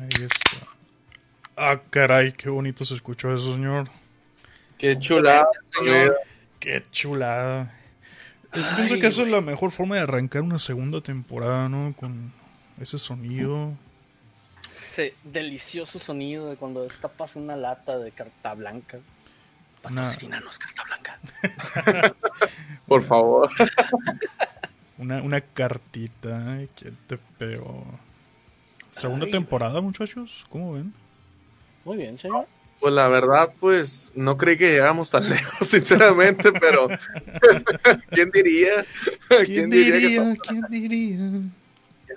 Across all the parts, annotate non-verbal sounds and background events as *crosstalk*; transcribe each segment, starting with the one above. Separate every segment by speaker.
Speaker 1: Ahí está. Ah, caray, qué bonito se escuchó eso, señor.
Speaker 2: Qué chulada, señor.
Speaker 1: Qué chulada. pienso que esa es la mejor forma de arrancar una segunda temporada, ¿no? Con ese sonido.
Speaker 3: Ese delicioso sonido de cuando destapas una lata de carta blanca. Patrocínanos, carta blanca. *laughs*
Speaker 2: Por favor. *laughs*
Speaker 1: una, una cartita. que te pegó? Segunda temporada, muchachos. ¿Cómo ven?
Speaker 3: Muy bien, señor.
Speaker 2: Pues la verdad, pues no creí que llegáramos tan *laughs* lejos, sinceramente, pero *laughs* ¿quién diría?
Speaker 1: ¿Quién, diría? ¿Quién diría? En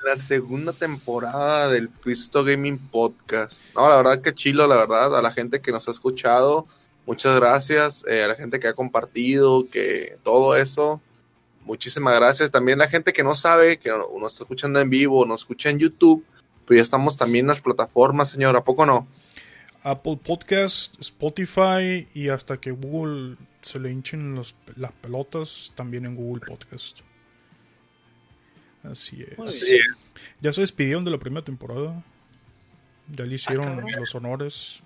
Speaker 2: la segunda temporada del Pisto Gaming Podcast. No, la verdad que chilo, la verdad, a la gente que nos ha escuchado, muchas gracias, eh, a la gente que ha compartido, que todo eso, muchísimas gracias. También a la gente que no sabe, que nos está escuchando en vivo, nos escucha en YouTube, pues ya estamos también en las plataformas, señor, ¿a poco no?
Speaker 1: Apple Podcast, Spotify y hasta que Google se le hinchen las pelotas, también en Google Podcast. Así es. Ya se despidieron de la primera temporada. Ya le hicieron ah, los honores.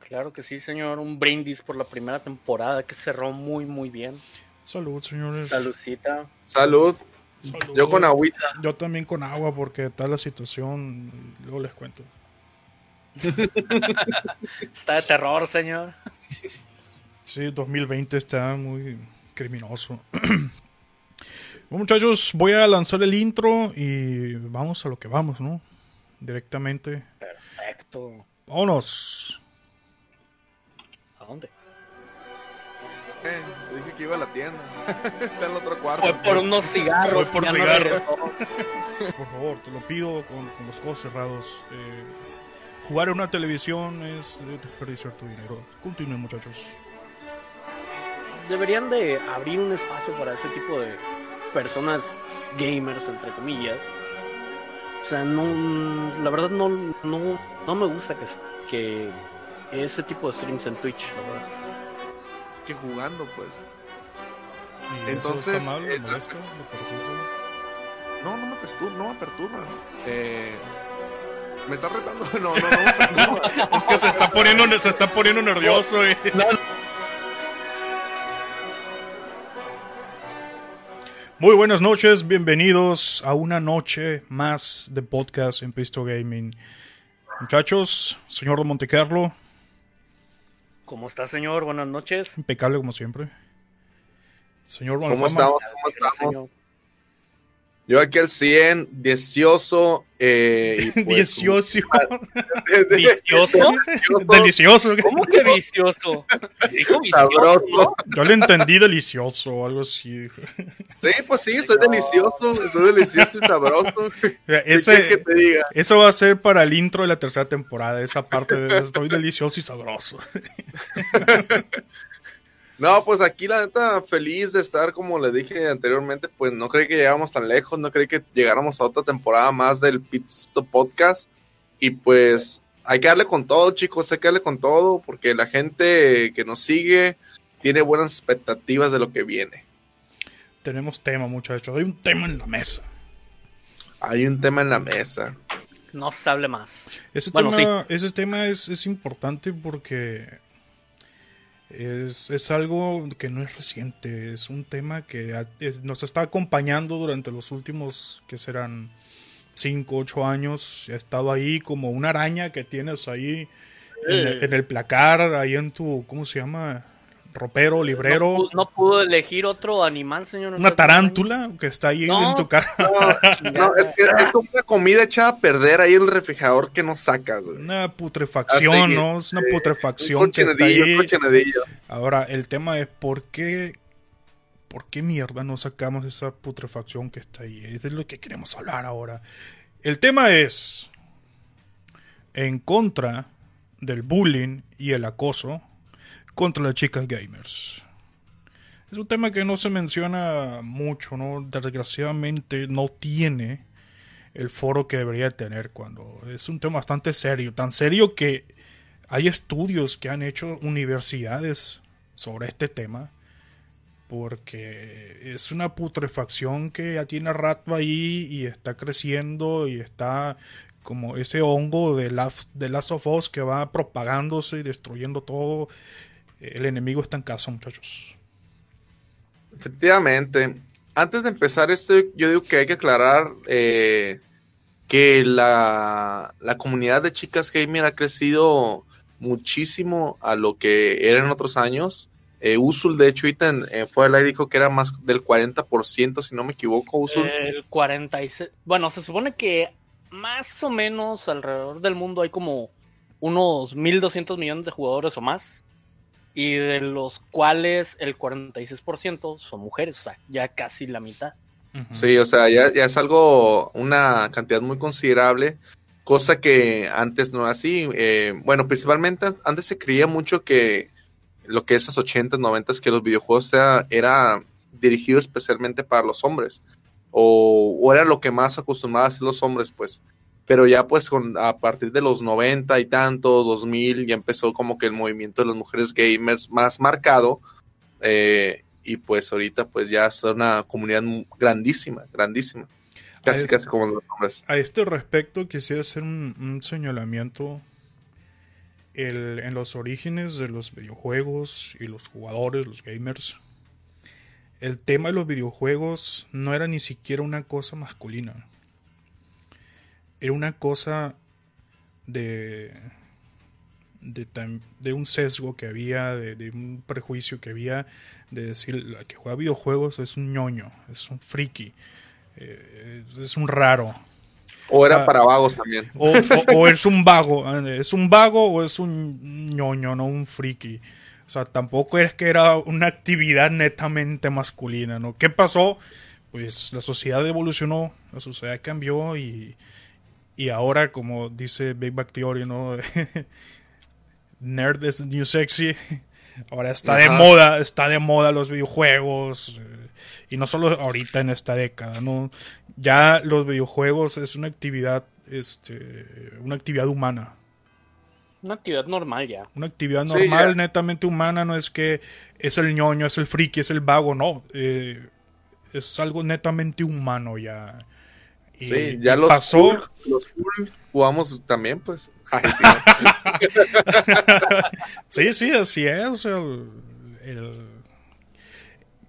Speaker 3: Claro que sí, señor. Un brindis por la primera temporada que cerró muy, muy bien.
Speaker 1: Salud, señores.
Speaker 3: Saludcita.
Speaker 2: Salud. Yo con agüita.
Speaker 1: Yo también con agua porque tal la situación. Luego les cuento. *laughs*
Speaker 3: está de terror, señor.
Speaker 1: Sí, 2020 está muy criminoso. *clears throat* bueno, muchachos, voy a lanzar el intro y vamos a lo que vamos, ¿no? Directamente.
Speaker 3: Perfecto.
Speaker 1: Vámonos.
Speaker 3: ¿A dónde?
Speaker 2: Eh, dije que iba a la tienda. *laughs* Está en el otro cuarto.
Speaker 3: Fue por unos cigarros.
Speaker 1: Fue por cigarros. *laughs* por favor, te lo pido con, con los ojos cerrados. Eh, Jugar en una televisión es desperdiciar tu dinero. Continúen, muchachos.
Speaker 3: Deberían de abrir un espacio para ese tipo de personas gamers, entre comillas. O sea, no, la verdad no, no, no me gusta que, que ese tipo de streams en Twitch, la verdad.
Speaker 2: Que jugando, pues.
Speaker 1: Entonces, mal,
Speaker 2: eh, no, no me perturba, no me perturba. Eh, ¿Me está retando? *laughs* No, no, no.
Speaker 1: es que se está poniendo, se está poniendo nervioso. Muy buenas noches, bienvenidos a una noche más de podcast en Pisto Gaming. Muchachos, señor de Montecarlo.
Speaker 3: ¿Cómo está, señor? Buenas noches.
Speaker 1: Impecable como siempre. Señor
Speaker 2: ¿Cómo estamos? ¿Cómo estamos? Yo aquí al 100, delicioso. Eh, *laughs*
Speaker 1: pues, ¿Delicioso?
Speaker 3: ¿Vicioso? *laughs*
Speaker 1: Delicioso.
Speaker 3: ¿Cómo que vicioso?
Speaker 2: Sabroso.
Speaker 1: Yo le entendí delicioso o algo así.
Speaker 2: Sí, pues sí, estoy delicioso. Estoy delicioso y sabroso. *laughs*
Speaker 1: Ese, que te diga? Eso va a ser para el intro de la tercera temporada. Esa parte de estoy delicioso y sabroso.
Speaker 2: No, pues aquí la neta feliz de estar, como le dije anteriormente, pues no creí que llegáramos tan lejos, no creí que llegáramos a otra temporada más del Pitstop Podcast. Y pues hay que darle con todo, chicos, hay que darle con todo, porque la gente que nos sigue tiene buenas expectativas de lo que viene.
Speaker 1: Tenemos tema, muchachos, hay un tema en la mesa.
Speaker 2: Hay un tema en la mesa.
Speaker 3: No se hable más.
Speaker 1: Ese tema, ese tema es, es importante porque es, algo que no es reciente, es un tema que nos está acompañando durante los últimos, que serán 5, 8 años. Ha estado ahí como una araña que tienes ahí en, en, el placar, ahí en tu, ¿cómo se llama? Ropero, librero.
Speaker 3: No, pudo elegir otro animal, señor.
Speaker 1: Una tarántula que está ahí en tu casa. *laughs*
Speaker 2: No, es, que, es como una comida echada a perder ahí en el refrigerador que no sacas.
Speaker 1: Una putrefacción, ¿no? Es una putrefacción que está ahí. Ahora, el tema es por qué, por qué mierda no sacamos esa putrefacción que está ahí. Es de lo que queremos hablar ahora. El tema es en contra del bullying y el acoso contra las chicas gamers. Es un tema que no se menciona mucho, ¿no? Desgraciadamente no tiene el foro que debería tener cuando es un tema bastante serio, tan serio que hay estudios que han hecho universidades sobre este tema, porque es una putrefacción que ya tiene rato ahí y está creciendo y está como ese hongo de, la, de Last of Us que va propagándose y destruyendo todo. El enemigo está en casa, muchachos.
Speaker 2: Efectivamente. Antes de empezar esto, yo digo que hay que aclarar eh, que la, la, comunidad de chicas gamer ha crecido muchísimo a lo que era en otros años. Eh, Usul, de hecho, ahorita eh, fue al aire dijo que era más del 40%, si no me equivoco, Usul.
Speaker 3: El 46. Bueno, se supone que más o menos alrededor del mundo hay como unos 1.200 millones de jugadores o más. Y de los cuales el 46% son mujeres, o sea, ya casi la mitad.
Speaker 2: Sí, o sea, ya, ya, es algo, una cantidad muy considerable, cosa que antes no era así. Eh, bueno, principalmente antes se creía mucho que lo que esas 80, 90 que los videojuegos era, era dirigido especialmente para los hombres. O, era lo que más acostumbraban a hacer los hombres, pues. Pero ya pues con, a partir de los 90 y tantos, 2000, ya empezó como que el movimiento de las mujeres gamers más marcado. Eh, y pues ahorita pues ya es una comunidad grandísima, grandísima. Casi, casi como los hombres.
Speaker 1: A este respecto quisiera hacer un, un señalamiento el, en los orígenes de los videojuegos y los jugadores, los gamers, el tema de los videojuegos no era ni siquiera una cosa masculina. Era una cosa de, de, un sesgo que había, de, un prejuicio que había, de decir, la que juega videojuegos es un ñoño, es un friki, eh, es un raro
Speaker 2: o era para vagos también.
Speaker 1: O, es un vago, es un vago o es un ñoño, no un friki. O sea, tampoco es que era una actividad netamente masculina, ¿no? ¿Qué pasó? Pues la sociedad evolucionó, la sociedad cambió y, y ahora, como dice Big Bang Theory, ¿no? *laughs* Nerd is new sexy. Ahora está de moda, está de moda los videojuegos. Eh, y no solo ahorita en esta década, ¿no? ya los videojuegos es una actividad, este, una actividad humana.
Speaker 3: Una actividad normal ya.
Speaker 1: Una actividad normal, netamente humana, no es que es el ñoño, es el friki, es el vago, no. Eh, es algo netamente humano ya.
Speaker 2: Sí, ya los pasó... los jugamos también, pues. *laughs*
Speaker 1: sí. sí, así es.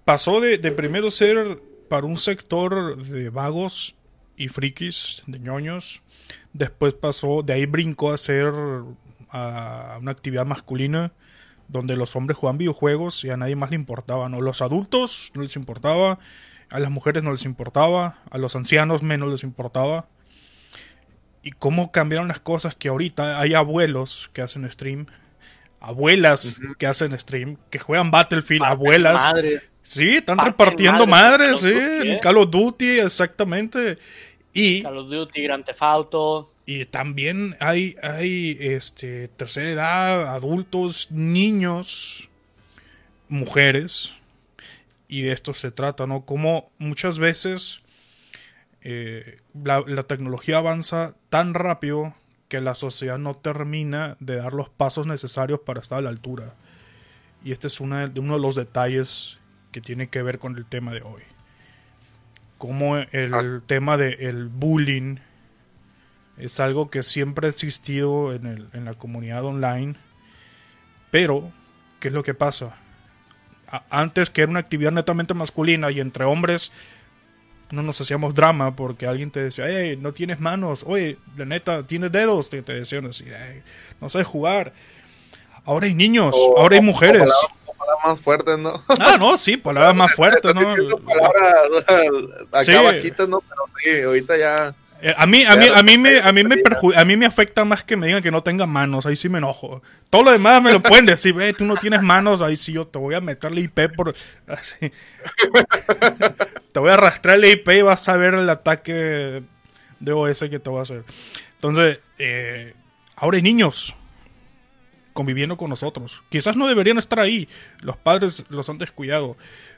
Speaker 1: Pasó de, de primero ser para un sector de vagos y frikis, de ñoños. Después pasó, de ahí brincó a ser a una actividad masculina donde los hombres jugaban videojuegos y a nadie más le importaba, ¿no? Los adultos no les importaba, a las mujeres no les importaba, a los ancianos menos les importaba. Y cómo cambiaron las cosas que ahorita hay abuelos que hacen stream, abuelas que hacen stream, que juegan Battlefield, abuelas Sí, están repartiendo madres, sí. Call of Duty, exactamente. Y,
Speaker 3: Call of Duty, Grand Theft Auto.
Speaker 1: Y también hay, hay este, tercera edad, adultos, niños, mujeres. Y de esto se trata, ¿no? Como muchas veces eh, la, la, tecnología avanza tan rápido que la sociedad no termina de dar los pasos necesarios para estar a la altura. Y este es una, uno de los detalles que tiene que ver con el tema de hoy. Como el tema del bullying es algo que siempre ha existido en, el, en, la comunidad online. Pero, ¿qué es lo que pasa? Antes que era una actividad netamente masculina y entre hombres no nos hacíamos drama porque alguien te decía, hey, no tienes manos, oye, la neta, tienes dedos, te, te decían así, no sabes jugar. Ahora hay niños, ahora hay mujeres
Speaker 2: palabras más fuertes, ¿no? *laughs*
Speaker 1: Ah, no, sí, palabras más *laughs* fuertes, ¿no? Palabras *laughs*
Speaker 2: acá ¿no? Pero sí, ahorita ya...
Speaker 1: Eh, a mí, a mí, a mí me, a mí me a mí me afecta más que me digan que no tenga manos, ahí sí me enojo. Todo lo demás me lo pueden decir, ve, tú no tienes manos, ahí sí yo te voy a meterle IP por *laughs* así. te voy a arrastrar el IP y vas a ver el ataque de OS que te voy a hacer. Entonces, eh, ahora hay niños conviviendo con nosotros. Quizás no deberían estar ahí, los padres los han descuidado,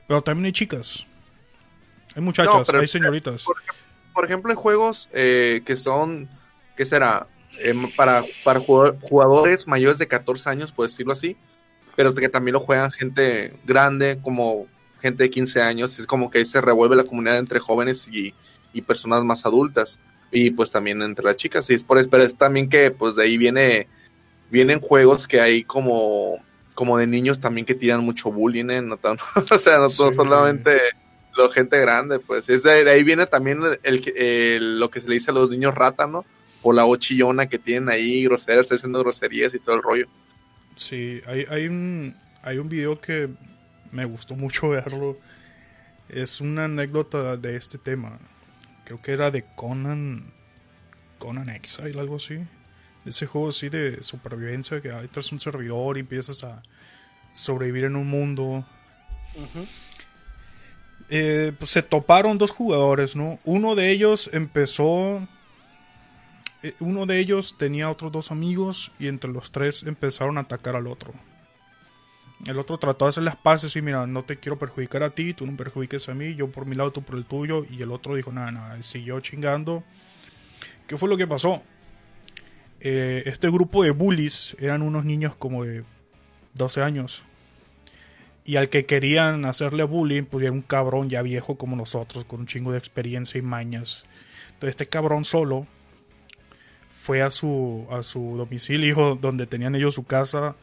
Speaker 1: pero también hay chicas, hay muchachas, hay señoritas.
Speaker 2: Por, ejemplo, hay juegos eh, que son, ¿qué será? Em, para, para jugadores mayores de 14 años, por decirlo así, pero que también lo juegan gente grande, como gente de 15 años, es como que se revuelve la comunidad entre jóvenes y, personas más adultas y pues también entre las chicas y es por pero es también que pues de ahí viene vienen juegos que hay como como de niños también que tiran mucho bullying ¿eh? no *laughs* o sea no, solamente la gente grande pues es de, ahí viene también el, lo que se le dice a los niños rata no por la ochillona que tienen ahí groserías haciendo groserías y todo el rollo
Speaker 1: sí hay, hay un hay un video que me gustó mucho verlo. Es una anécdota de este tema. Creo que era de Conan. Conan Exile, algo así. Ese juego así de supervivencia que ahí tras un servidor y empiezas a sobrevivir en un mundo. Eh, pues se toparon dos jugadores, ¿no? Uno de ellos empezó. Eh, uno de ellos tenía otros dos amigos y entre los tres empezaron a atacar al otro. El otro trató de hacer las paces y mira, no te quiero perjudicar a ti, tú no perjudiques a mí, yo por mi lado, tú por el tuyo. Y el otro dijo, nada, nada, siguió chingando. ¿Qué fue lo que pasó? Eh, este grupo de bullies eran unos niños como de 12 años. Y al que querían hacerle bullying, pues era un cabrón ya viejo como nosotros, con un chingo de experiencia y mañas. Entonces este cabrón solo fue a su, a su domicilio donde tenían ellos su casa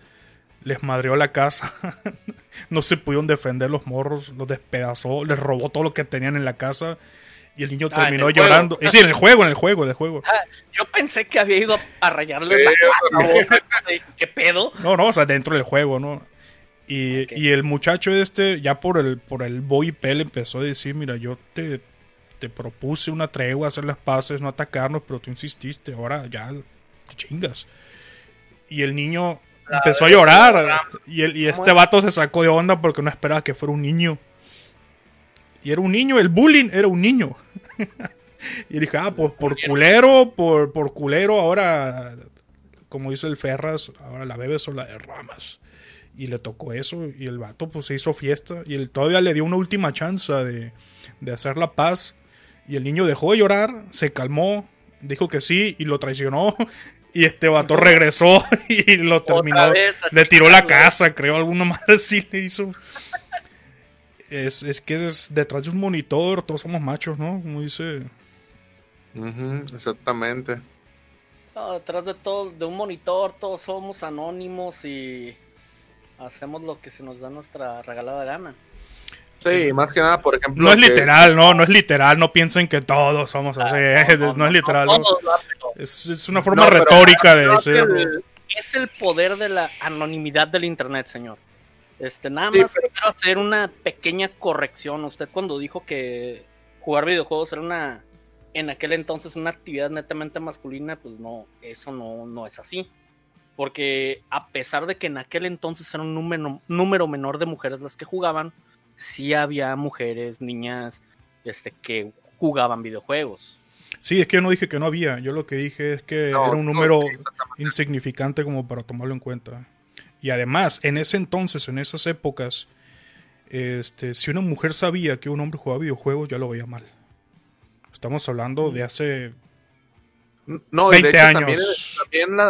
Speaker 1: les madreó la casa, *laughs* no se pudieron defender los morros, los despedazó, les robó todo lo que tenían en la casa y el niño ah, terminó llorando. Es decir, en el juego, en el juego, en el juego. Ah,
Speaker 3: yo pensé que había ido a rayarle la cara. ¿Qué pedo?
Speaker 1: No, no, o sea, dentro del juego, ¿no? Y, y, el muchacho este, ya por el, por el boy pel empezó a decir, mira, yo te, te propuse una tregua, hacer las paces, no atacarnos, pero tú insististe, ahora ya te chingas. Y el niño empezó a llorar. Y, el, y este vato se sacó de onda porque no esperaba que fuera un niño. Y era un niño, el bullying era un niño. *laughs* y dije, ah, pues por culero, por, por culero, ahora, como dice el Ferras, ahora la bebes o la derramas. Y le tocó eso, y el vato pues se hizo fiesta, y él todavía le dio una última chance de, de hacer la paz. Y el niño dejó de llorar, se calmó, dijo que sí, y lo traicionó, *laughs* y este vato regresó *laughs* y lo terminó. le tiró la casa, creo, alguno *laughs* más así le hizo. Es, es que es detrás de un monitor, todos somos machos, ¿no? Como dice.
Speaker 2: exactamente.
Speaker 3: detrás de todo, de un monitor, todos somos anónimos y hacemos lo que se nos da nuestra regalada gana.
Speaker 2: Sí, más que nada, por ejemplo.
Speaker 1: No es literal, no, no es literal, no piensen que todos somos así, *laughs* no, es literal. Es, una forma retórica de decir.
Speaker 3: Es el poder de la anonimidad del internet, señor. Este, nada más quiero hacer una pequeña corrección. Usted cuando dijo que jugar videojuegos era una, en aquel entonces, una actividad netamente masculina, pues no, eso no, no es así. Porque a pesar de que en aquel entonces era un número, número menor de mujeres las que jugaban, sí había mujeres, niñas, este, que jugaban videojuegos.
Speaker 1: Sí, es que yo no dije que no había, yo lo que dije es que era un número insignificante como para tomarlo en cuenta. Y además, en ese entonces, en esas épocas, este, si una mujer sabía que un hombre jugaba videojuegos, ya lo veía mal. Estamos hablando de hace
Speaker 2: no, 20 años. También,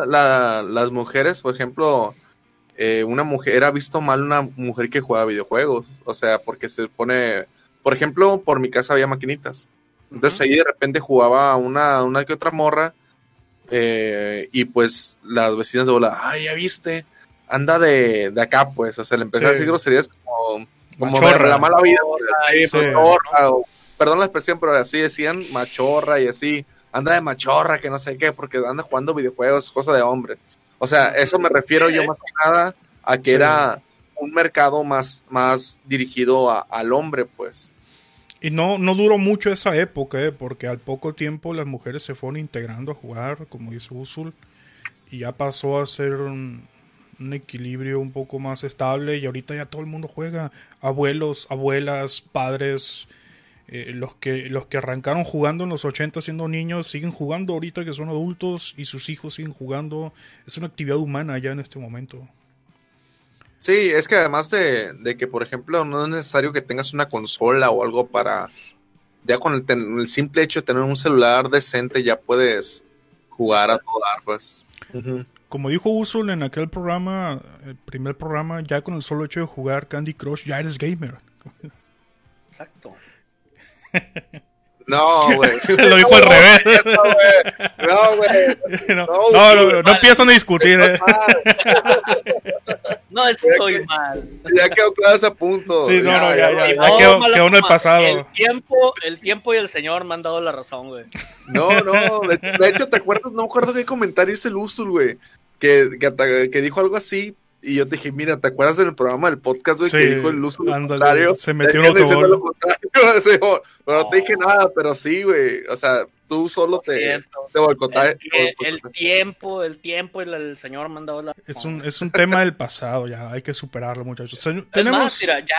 Speaker 2: las mujeres, por ejemplo, eh, una mujer ha visto mal una mujer que juega videojuegos. O sea, porque se pone. Por ejemplo, por mi casa había maquinitas. Entonces ahí de repente jugaba una, una que otra morra. Eh, y pues las vecinas de bola, ay, ya viste, anda de, de acá, pues. O sea, le empecé a decir groserías como, como la mala vida. perdón la expresión, pero así decían machorra y así. Anda de machorra, que no sé qué, porque anda jugando videojuegos, cosa de hombre. O sea, eso me refiero yo más que nada a que era un mercado más, más dirigido al hombre, pues.
Speaker 1: Y no, no duró mucho esa época, ¿eh? porque al poco tiempo las mujeres se fueron integrando a jugar, como dice Usul, y ya pasó a ser un, equilibrio un poco más estable y ahorita ya todo el mundo juega. Abuelos, abuelas, padres, eh, los, que, los que arrancaron jugando en los 80 siendo niños siguen jugando ahorita que son adultos y sus hijos siguen jugando. Es una actividad humana ya en este momento.
Speaker 2: Sí, es que además de, que, por ejemplo, no es necesario que tengas una consola o algo para... Ya con el, simple hecho de tener un celular decente ya puedes jugar a todo pues.
Speaker 1: Como dijo Usul en aquel programa, el primer programa, ya con el solo hecho de jugar Candy Crush ya eres gamer.
Speaker 3: Exacto.
Speaker 2: No, güey. *laughs*
Speaker 1: Lo dijo al revés. No, güey. *laughs* No, no, no, no, empiezan a discutir. Eh.
Speaker 3: No estoy mal.
Speaker 2: Ya quedó claro ese punto.
Speaker 1: Sí, no, no, ya, ya. ya, quedó, quedó en el pasado.
Speaker 3: El tiempo, el tiempo y el señor me han dado la razón, güey.
Speaker 2: No, no. De, hecho, ¿te acuerdas? No me acuerdo qué comentario hizo el Usul, güey. Que, que, que dijo algo así, y yo te dije, mira, ¿te acuerdas en el programa del podcast, güey, que dijo el uso contrario?
Speaker 1: Se metió en *laughs* otro
Speaker 2: Pero no te dije nada, pero sí, güey. O sea, tú solo te, te boicotaste.
Speaker 3: El, tiempo, el tiempo, el, el señor mandado la...
Speaker 1: Es un, es un tema del pasado, ya, hay que superarlo, muchachos. tenemos...
Speaker 3: Más, mira, ya,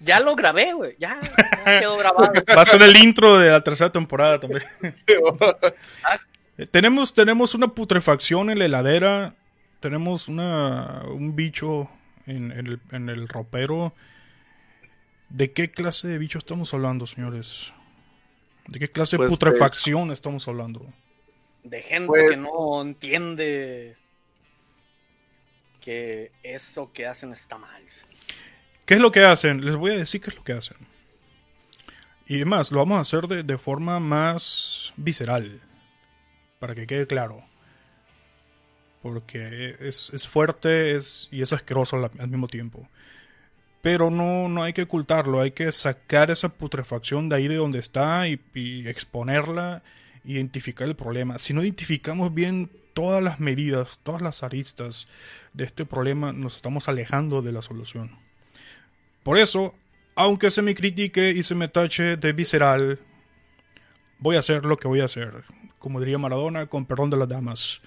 Speaker 3: ya lo grabé, güey. Ya, quedó *laughs* grabado.
Speaker 1: Va a ser el intro de la tercera temporada también. *laughs* tenemos, tenemos una putrefacción en la heladera tenemos una, un bicho en, el, en el ropero. ¿De qué clase de bicho estamos hablando, señores? ¿De qué clase de pues, putrefacción estamos hablando?
Speaker 3: De gente que pues, no entiende que eso que hacen está mal.
Speaker 1: ¿Qué es lo que hacen? Les voy a decir qué es lo que hacen. Y además, lo vamos a hacer de, de forma más visceral. Para que quede claro porque es, fuerte es, y es asqueroso al, mismo tiempo. Pero no, no hay que ocultarlo, hay que sacar esa putrefacción de ahí de donde está y, y exponerla, identificar el problema. Si no identificamos bien todas las medidas, todas las aristas de este problema, nos estamos alejando de la solución. Por eso, aunque se me critique y se me tache de visceral, voy a hacer lo que voy a hacer. Como diría Maradona, con perdón de las damas.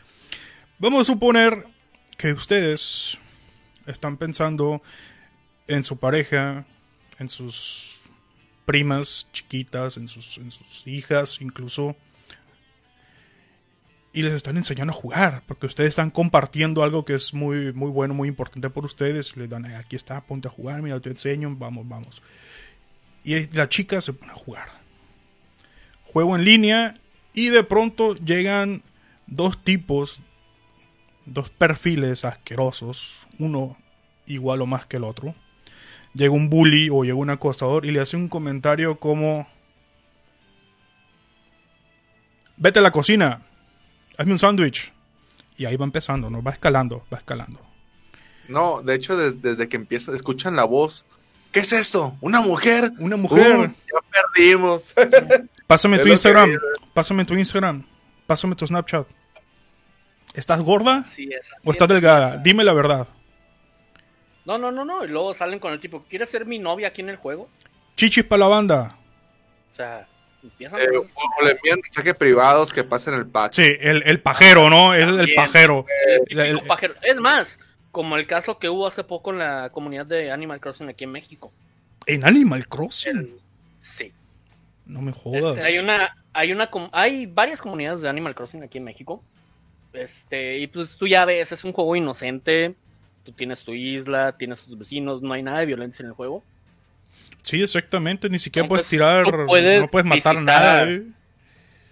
Speaker 1: Vamos a suponer que ustedes están pensando en su pareja, en sus primas chiquitas, en sus, hijas incluso, y les están enseñando a jugar, porque ustedes están compartiendo algo que es muy, muy bueno, muy importante por ustedes, les dan, aquí está, ponte a jugar, mira, te enseño, vamos, vamos. Y la chica se pone a jugar. Juego en línea y de pronto llegan dos tipos dos perfiles asquerosos, uno igual o más que el otro. Llega un bully o llega un acosador y le hace un comentario como... Vete a la cocina, hazme un sándwich. Y ahí va empezando, ¿no? Va escalando, va escalando.
Speaker 2: No, de hecho, desde, que empieza, escuchan la voz. ¿Qué es esto? ¿Una mujer?
Speaker 1: Una mujer. Uh,
Speaker 2: ya perdimos.
Speaker 1: Pásame *laughs* tu Instagram. Pásame tu Instagram. Pásame tu Snapchat. ¿Estás gorda? Sí, ¿O estás delgada? Dime la verdad.
Speaker 3: No, no, no, no. Y luego salen con el tipo, ¿quieres ser mi novia aquí en el juego?
Speaker 1: Chichis para la banda.
Speaker 3: O sea, empiezan
Speaker 2: eh, O le envían mensajes privados que pasen el pack.
Speaker 1: Sí, el, pajero, ¿no? Es el pajero.
Speaker 3: el, pajero. Es más, como el caso que hubo hace poco en la comunidad de Animal Crossing aquí en México.
Speaker 1: ¿En Animal Crossing?
Speaker 3: sí.
Speaker 1: No me jodas.
Speaker 3: Este, hay una, hay una, hay varias comunidades de Animal Crossing aquí en México. Este, y pues tú ya ves, es un juego inocente. Tú tienes tu isla, tienes tus vecinos, no hay nada de violencia en el juego.
Speaker 1: Sí, exactamente, ni siquiera puedes tirar, no puedes matar nada. ¿eh?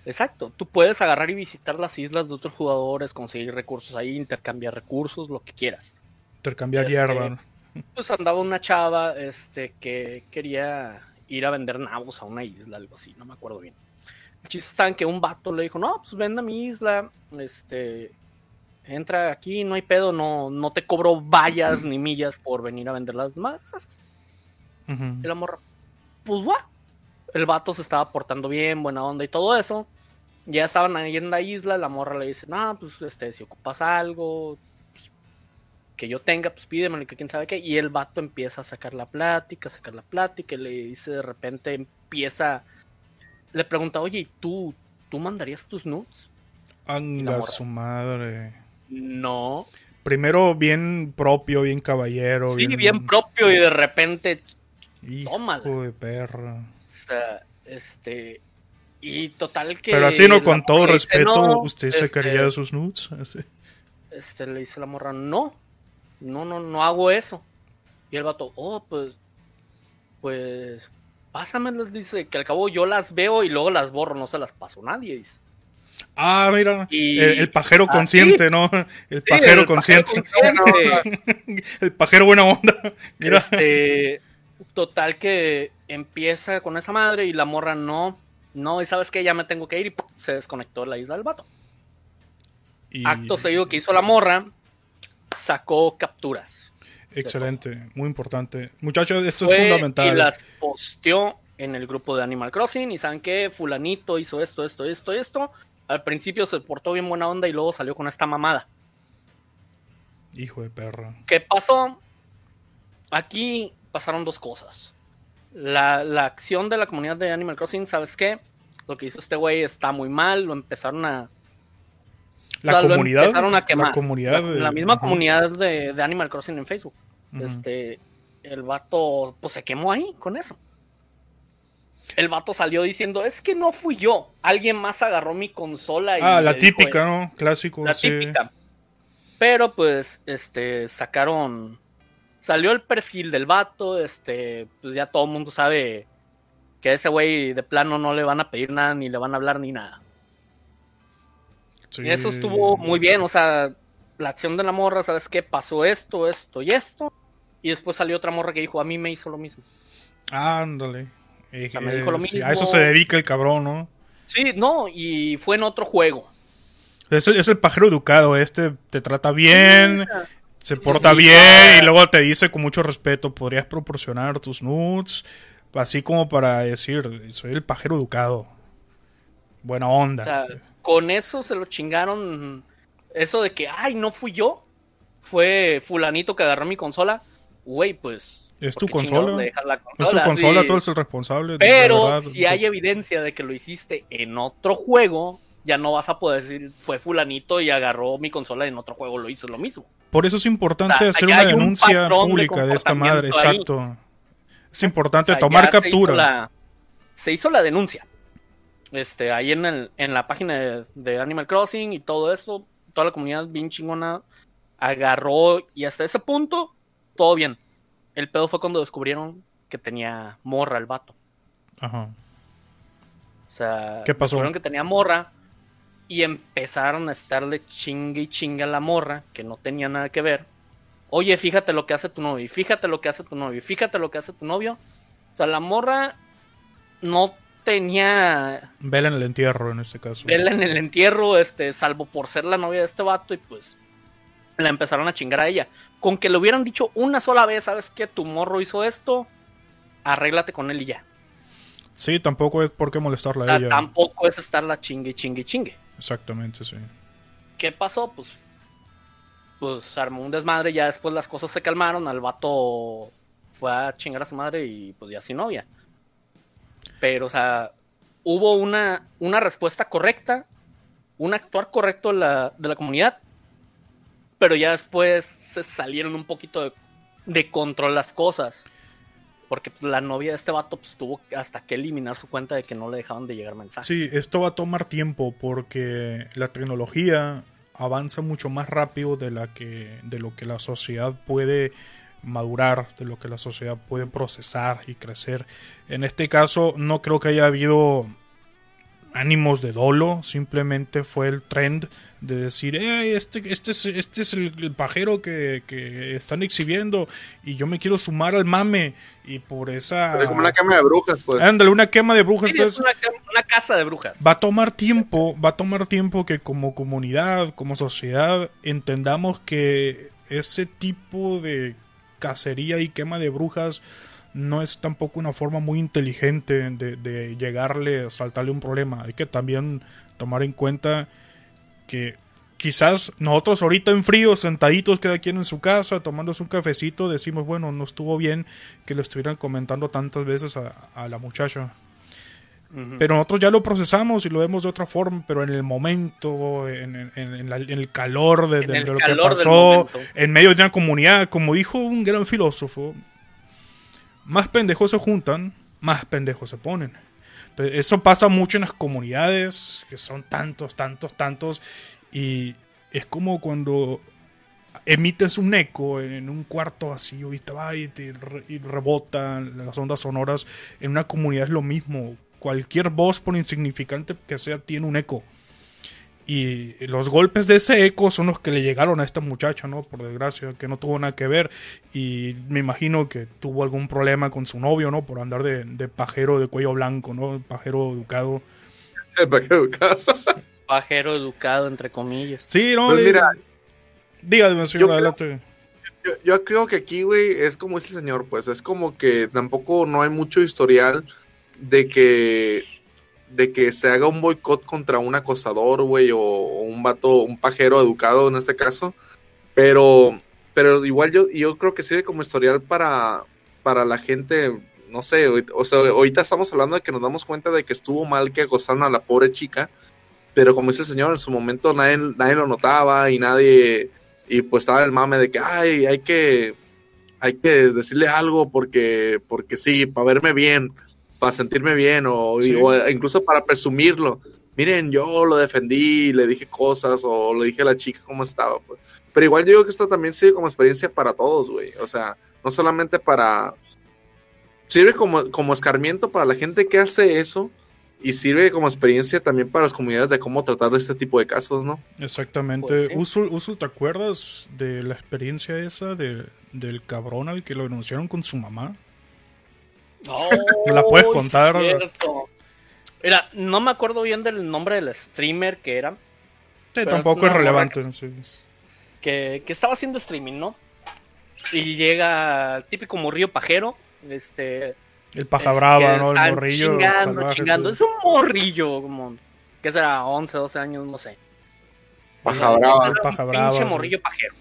Speaker 3: Exacto, tú puedes agarrar y visitar las islas de otros jugadores, conseguir recursos ahí, intercambiar recursos, lo que quieras.
Speaker 1: Intercambiar este, hierba.
Speaker 3: Pues andaba una chava este, que quería ir a vender nabos a una isla, algo así, no me acuerdo bien chiste está en que un vato le dijo, no, pues ven a mi isla, este, entra aquí, no hay pedo, no, no te cobro vallas ni millas por venir a vender las masas. Y la morra, pues va. El vato se estaba portando bien, buena onda y todo eso. Ya estaban ahí en la isla, la morra le dice, no, pues este, si ocupas algo pues, que yo tenga, pues pídemelo, que quién sabe qué. Y el vato empieza a sacar la plática, a sacar la plática, y le dice de repente, empieza le pregunta, oye, ¿tú, ¿tú mandarías tus nudes?
Speaker 1: Anga su madre.
Speaker 3: No.
Speaker 1: Primero bien propio, bien caballero.
Speaker 3: Sí, bien, propio y de repente.
Speaker 1: Hijo de perra.
Speaker 3: O sea, este. Y total que.
Speaker 1: Pero así no, con todo respeto, ¿usted este, sacaría sus nudes? *laughs*
Speaker 3: Este le dice la morra, no. No, no, no hago eso. Y el vato, oh, pues. Pues pásamelas, dice, que al cabo yo las veo y luego las borro, no se las paso a nadie, dice.
Speaker 1: Ah, mira, el, pajero ah, consciente, ¿no? El pajero consciente. *laughs* el pajero buena onda. *laughs* Mira.
Speaker 3: Este, Total que empieza con esa madre y la morra no, no, y sabes que ya me tengo que ir y se desconectó la isla del vato. Acto seguido que hizo la morra, sacó capturas.
Speaker 1: Excelente, muy importante. Muchachos, esto es fundamental.
Speaker 3: Y las posteó en el grupo de Animal Crossing y saben que fulanito hizo esto, esto, esto, esto. Al principio se portó bien buena onda y luego salió con esta mamada.
Speaker 1: Hijo de perro.
Speaker 3: ¿Qué pasó? Aquí pasaron dos cosas. La, la, acción de la comunidad de Animal Crossing, ¿sabes qué? Lo que hizo este güey está muy mal, lo empezaron a...
Speaker 1: La comunidad.
Speaker 3: empezaron a quemar.
Speaker 1: La, comunidad
Speaker 3: la, misma comunidad de, de, Animal Crossing en Facebook. Este, el vato, pues se quemó ahí con eso. El vato salió diciendo, es que no fui yo, alguien más agarró mi consola. Y
Speaker 1: ah, la típica, ¿no? Clásico.
Speaker 3: La típica. Pero pues, este, sacaron, salió el perfil del vato, este, pues ya todo el mundo sabe que a ese güey de plano no le van a pedir nada, ni le van a hablar ni nada. Eso estuvo muy bien, o sea, la acción de la morra, ¿sabes qué? Pasó esto, esto y esto. Y después salió otra morra que dijo, a mí me hizo lo mismo.
Speaker 1: Ándale. Eh, eh, a eso se dedica el cabrón, ¿no?
Speaker 3: Sí, no, y fue en otro juego.
Speaker 1: Es el, es el pajero educado, este te trata bien, se porta bien y luego te dice con mucho respeto, podrías proporcionar tus nudes, así como para decir, soy el pajero educado. Buena onda.
Speaker 3: O sea, con eso se lo chingaron, eso de que, ay, no fui yo, fue fulanito que agarró mi consola, güey, pues
Speaker 1: es tu consola. Es tu consola, tú eres el responsable.
Speaker 3: Pero si hay evidencia de que lo hiciste en otro juego, ya no vas a poder decir fue fulanito y agarró mi consola en otro juego, lo hizo lo mismo.
Speaker 1: Por eso es importante hacer una denuncia pública de, esta madre, exacto. Es importante tomar captura.
Speaker 3: Se hizo, la, denuncia. Este, ahí en, el, en la página de, de Animal Crossing y todo eso, toda la comunidad bien chingona agarró y hasta ese punto, todo bien el pedo fue cuando descubrieron que tenía morra el vato. Ajá. O sea,
Speaker 1: ¿qué pasó?
Speaker 3: Descubrieron que tenía morra y empezaron a estarle chingue y chingue a la morra, que no tenía nada que ver. Oye, fíjate lo que hace tu novio, fíjate lo que hace tu novio, fíjate lo que hace tu novio. O sea, la morra no tenía.
Speaker 1: Vela en el entierro en este caso.
Speaker 3: Vela en el entierro, este, salvo por ser la novia de este vato, y pues la empezaron a chingar a ella. Con que le hubieran dicho una sola vez, ¿sabes qué? Tu morro hizo esto, arréglate con él y ya.
Speaker 1: Sí, tampoco es por qué molestarla a ella.
Speaker 3: Tampoco es estarla chingue, chingue, chingue.
Speaker 1: Exactamente, sí.
Speaker 3: ¿Qué pasó? Pues, pues armó un desmadre, ya después las cosas se calmaron, al vato fue a chingar a su madre y pues ya sin novia. Pero, o sea, hubo una, una respuesta correcta, un actuar correcto de la, de la comunidad pero ya después se salieron un poquito de, control las cosas. Porque pues, la novia de este vato pues, tuvo hasta que eliminar su cuenta de que no le dejaban de llegar mensajes.
Speaker 1: Sí, esto va a tomar tiempo porque la tecnología avanza mucho más rápido de, la que, de lo que la sociedad puede madurar, de lo que la sociedad puede procesar y crecer. En este caso no creo que haya habido ánimos de dolo, simplemente fue el trend de decir, este, este es, este es el, pajero que, están exhibiendo y yo me quiero sumar al mame y por esa...
Speaker 2: como una quema de brujas, pues.
Speaker 1: Ándale, una quema de brujas.
Speaker 3: es una, casa de brujas.
Speaker 1: Va a tomar tiempo, va a tomar tiempo que como comunidad, como sociedad, entendamos que ese tipo de cacería y quema de brujas no es tampoco una forma muy inteligente de, de llegarle, saltarle un problema. Hay que también tomar en cuenta que quizás nosotros ahorita en frío, sentaditos cada quien en su casa, tomándose un cafecito, decimos, bueno, no estuvo bien que lo estuvieran comentando tantas veces a, la muchacha. Pero nosotros ya lo procesamos y lo vemos de otra forma, pero en el momento, en, el calor de, lo que pasó, en medio de una comunidad, como dijo un gran filósofo, más pendejos se juntan, más pendejos se ponen. eso pasa mucho en las comunidades, que son tantos, tantos, tantos, y es como cuando emites un eco en un cuarto vacío y te va y, te, y rebotan las ondas sonoras. En una comunidad es lo mismo. Cualquier voz, por insignificante que sea, tiene un eco. Y los golpes de ese eco son los que le llegaron a esta muchacha, ¿no? Por desgracia, que no tuvo nada que ver. Y me imagino que tuvo algún problema con su novio, ¿no? Por andar de, de pajero de cuello blanco, ¿no? Pajero educado. *laughs*
Speaker 2: El pajero educado.
Speaker 3: Pajero educado, entre comillas.
Speaker 1: Sí, no, pues mira, dígame, señor, adelante.
Speaker 2: yo, creo que aquí, güey, es como el señor, pues, es como que tampoco no hay mucho historial de que de que se haga un boicot contra un acosador, güey, o, un vato, un pajero educado en este caso. Pero, pero igual yo, yo creo que sirve como historial para, para la gente, no sé, o sea, ahorita estamos hablando de que nos damos cuenta de que estuvo mal que acosaron a la pobre chica, pero como dice el señor, en su momento nadie, nadie lo notaba y nadie, y pues estaba el mame de que, ay, hay que, hay que decirle algo porque, porque sí, para verme bien para sentirme bien o, incluso para presumirlo. Miren, yo lo defendí, le dije cosas o le dije a la chica cómo estaba. Pues. Pero igual yo digo que esto también sirve como experiencia para todos, güey. O sea, no solamente para... Sirve como, como escarmiento para la gente que hace eso y sirve como experiencia también para las comunidades de cómo tratar este tipo de casos, ¿no?
Speaker 1: Exactamente. Pues Usul, ¿te acuerdas de la experiencia esa del cabrón al que lo denunciaron con su mamá?
Speaker 3: ¿Me
Speaker 1: la puedes contar?
Speaker 3: Mira, no me acuerdo bien del nombre del streamer que era.
Speaker 1: Sí, tampoco es, relevante.
Speaker 3: Que, que, estaba haciendo streaming, ¿no? Y llega típico morrillo pajero. Este.
Speaker 1: El paja brava, ¿no? El morrillo.
Speaker 3: Chingando, chingando. Es un morrillo, como. que será? 11, 12 años, no sé.
Speaker 2: Paja brava.
Speaker 3: paja brava. Pinche morrillo pajero.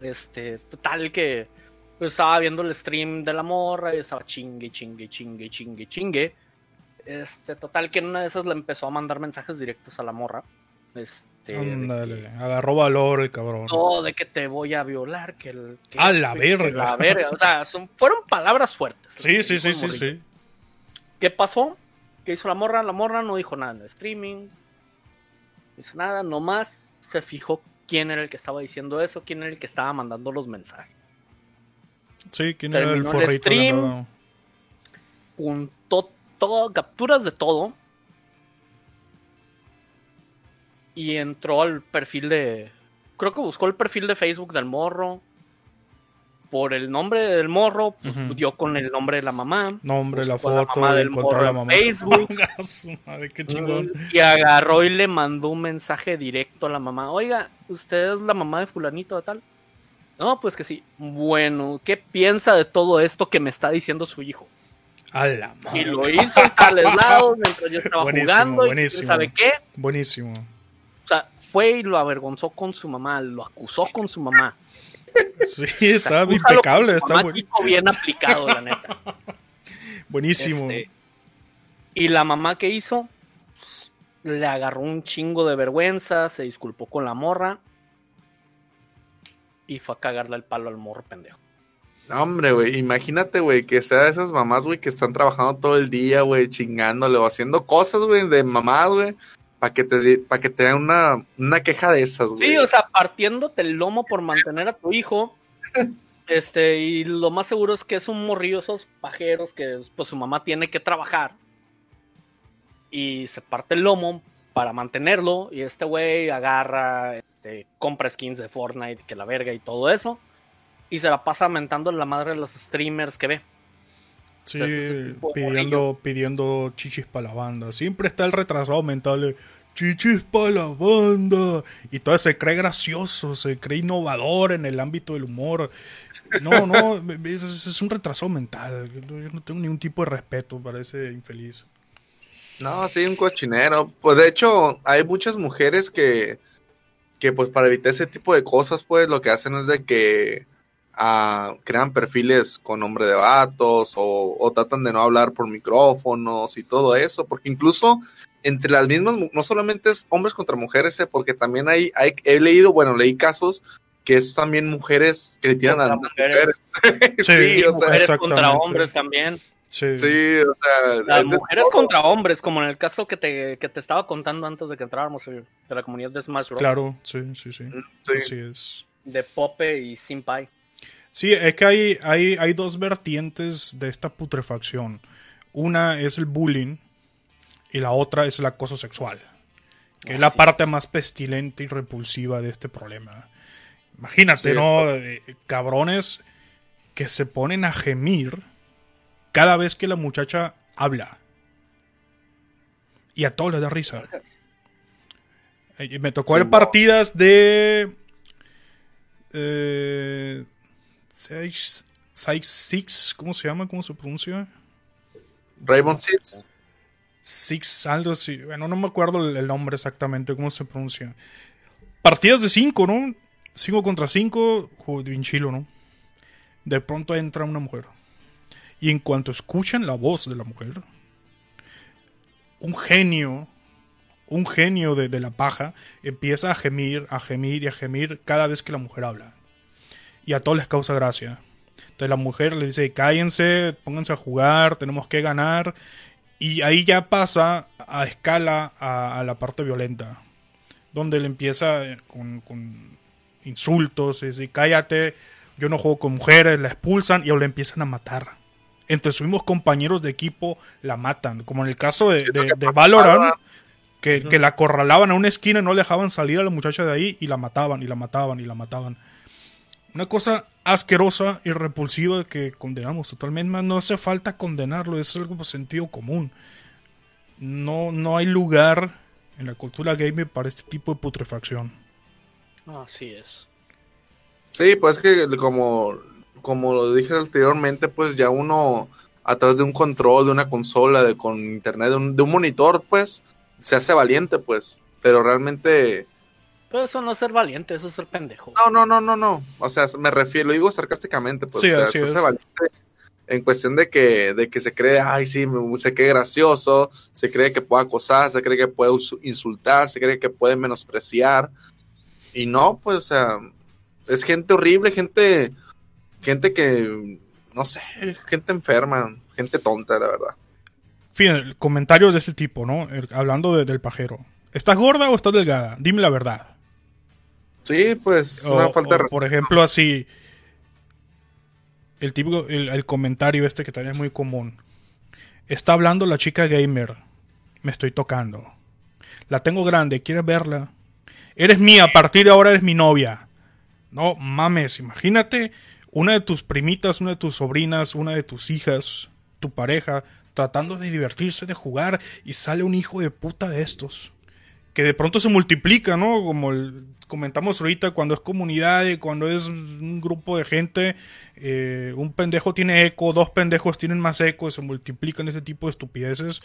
Speaker 3: Este, total que pues estaba viendo el stream de la morra y estaba chingue, chingue, chingue, chingue, chingue. Este, total que en una de esas le empezó a mandar mensajes directos a la morra. Este,
Speaker 1: Ándale, agarró valor el cabrón.
Speaker 3: No, de que te voy a violar, que el...
Speaker 1: a la verga.
Speaker 3: La verga, o sea, fueron palabras fuertes.
Speaker 1: Sí, sí, sí, sí, sí.
Speaker 3: ¿Qué pasó? ¿Qué hizo la morra? La morra no dijo nada en el streaming. No hizo nada, nomás se fijó quién era el que estaba diciendo eso, quién era el que estaba mandando los mensajes.
Speaker 1: Sí, ¿quién era el forrito?
Speaker 3: todo, capturas de todo. Y entró al perfil de. Creo que buscó el perfil de Facebook del morro. Por el nombre del morro, pues, dio con el nombre de la mamá.
Speaker 1: Nombre, la foto,
Speaker 3: la del morro la mamá. Facebook. *laughs*
Speaker 1: qué chingón.
Speaker 3: Y agarró y le mandó un mensaje directo a la mamá. Oiga, ¿usted es la mamá de fulanito de tal? No, pues que sí. Bueno, ¿qué piensa de todo esto que me está diciendo su hijo?
Speaker 1: A la
Speaker 3: madre. Y lo hizo en tales lados mientras yo estaba jugando. Buenísimo. Y ¿Sabe qué?
Speaker 1: Buenísimo.
Speaker 3: O sea, fue y lo avergonzó con su mamá, lo acusó con su mamá.
Speaker 1: Sí, estaba impecable. Está
Speaker 3: bien aplicado, la neta. *laughs*
Speaker 1: Buenísimo.
Speaker 3: Este, y la mamá que hizo, le agarró un chingo de vergüenza, se disculpó con la morra y fue a cagarle el palo al morro pendejo.
Speaker 2: No, hombre, güey, imagínate, güey, que sea esas mamás, güey, que están trabajando todo el día, güey, chingándole o haciendo cosas, güey, de mamás, güey, para que te, para que te den una, una queja de esas, güey.
Speaker 3: Sí, o sea, partiéndote el lomo por mantener a tu hijo. *laughs* este, y lo más seguro es que es un morrillo esos pajeros que pues su mamá tiene que trabajar. Y se parte el lomo para mantenerlo. Y este güey agarra, este, compra skins de Fortnite, que la verga y todo eso. Y se la pasa mentando la madre de los streamers que ve.
Speaker 1: Sí, pidiendo, pidiendo chichis para la banda. Siempre está el retrasado mental chichis para la banda. Y todo se cree gracioso, se cree innovador en el ámbito del humor. No, no, *laughs* es, es un retrasado mental. Yo no tengo ningún tipo de respeto para ese infeliz.
Speaker 2: No, sí, un cochinero. Pues de hecho, hay muchas mujeres que que pues para evitar ese tipo de cosas, pues lo que hacen es de que ah, crean perfiles con nombre de vatos o, tratan de no hablar por micrófonos y todo eso, porque incluso entre las mismas, no solamente es hombres contra mujeres, eh, porque también hay, hay, he leído, bueno, leí casos que es también mujeres que le tiran a mujeres. *laughs*
Speaker 3: sí, o sea, mujeres contra hombres también.
Speaker 2: Sí. o sea.
Speaker 3: Las mujeres contra hombres, como en el caso que te, que te estaba contando antes de que entráramos de la comunidad de Smash Bros.
Speaker 1: Claro, sí, sí, sí. Mm, Así es.
Speaker 3: De Pope y Simpai.
Speaker 1: Sí, es que hay, hay, hay dos vertientes de esta putrefacción. Una es el bullying y la otra es el acoso sexual. Que es la parte más pestilente y repulsiva de este problema. Imagínate, ¿no? Eh, cabrones que se ponen a gemir cada vez que la muchacha habla. Y a todos les da risa. Me tocó ver partidas de. Eh, Six, ¿cómo se llama? ¿Cómo se pronuncia?
Speaker 2: Raymond Six.
Speaker 1: Six, algo así. Bueno, no me acuerdo el nombre exactamente, cómo se pronuncia. Partidas de 5, ¿no? 5 contra 5, bien chilo, ¿no? De pronto entra una mujer. Y en cuanto escuchan la voz de la mujer, un genio, un genio de, de la paja, empieza a gemir, a gemir y a gemir cada vez que la mujer habla. Y a todos les causa gracia. Entonces la mujer le dice, cállense, pónganse a jugar, tenemos que ganar. Y ahí ya pasa a escala a, la parte violenta. Donde le empieza con, insultos, y dice, cállate, yo no juego con mujeres, la expulsan y la empiezan a matar. Entre sus mismos compañeros de equipo la matan. Como en el caso de, de, Valorant, que, que, la acorralaban a una esquina y no le dejaban salir a la muchacha de ahí y la mataban y la mataban y la mataban. Una cosa asquerosa y repulsiva que condenamos totalmente. No hace falta condenarlo, es algo por sentido común. No, no hay lugar en la cultura gamer para este tipo de putrefacción.
Speaker 3: Así es.
Speaker 2: Sí, pues que como, como lo dije anteriormente, pues ya uno a través de un control, de una consola, de con internet, de un, de un monitor, pues se hace valiente, pues. Pero realmente
Speaker 3: pero eso no es ser valiente, eso es ser pendejo.
Speaker 2: No, no, no, no, no. O sea, me refiero, lo digo sarcásticamente, pues. Sí, o sea, valiente en cuestión de que, de que se cree, ay, sí, se cree gracioso, se cree que puede acosar, se cree que puede insultar, se cree que puede menospreciar. Y no, pues, o sea, es gente horrible, gente, gente que, no sé, gente enferma, gente tonta, la verdad.
Speaker 1: Fin, comentarios de este tipo, ¿no? Hablando del pajero. ¿Estás gorda o estás delgada? Dime la verdad.
Speaker 2: Sí, pues una falta de
Speaker 1: Por ejemplo, así. El típico, el, comentario este que también es muy común. Está hablando la chica gamer. Me estoy tocando. La tengo grande, ¿quieres verla? Eres mía, a partir de ahora eres mi novia. No mames, imagínate una de tus primitas, una de tus sobrinas, una de tus hijas, tu pareja, tratando de divertirse, de jugar, y sale un hijo de puta de estos. Que de pronto se multiplica, ¿no? Como comentamos ahorita, cuando es comunidad y cuando es un grupo de gente, eh, un pendejo tiene eco, dos pendejos tienen más eco, se multiplican ese tipo de estupideces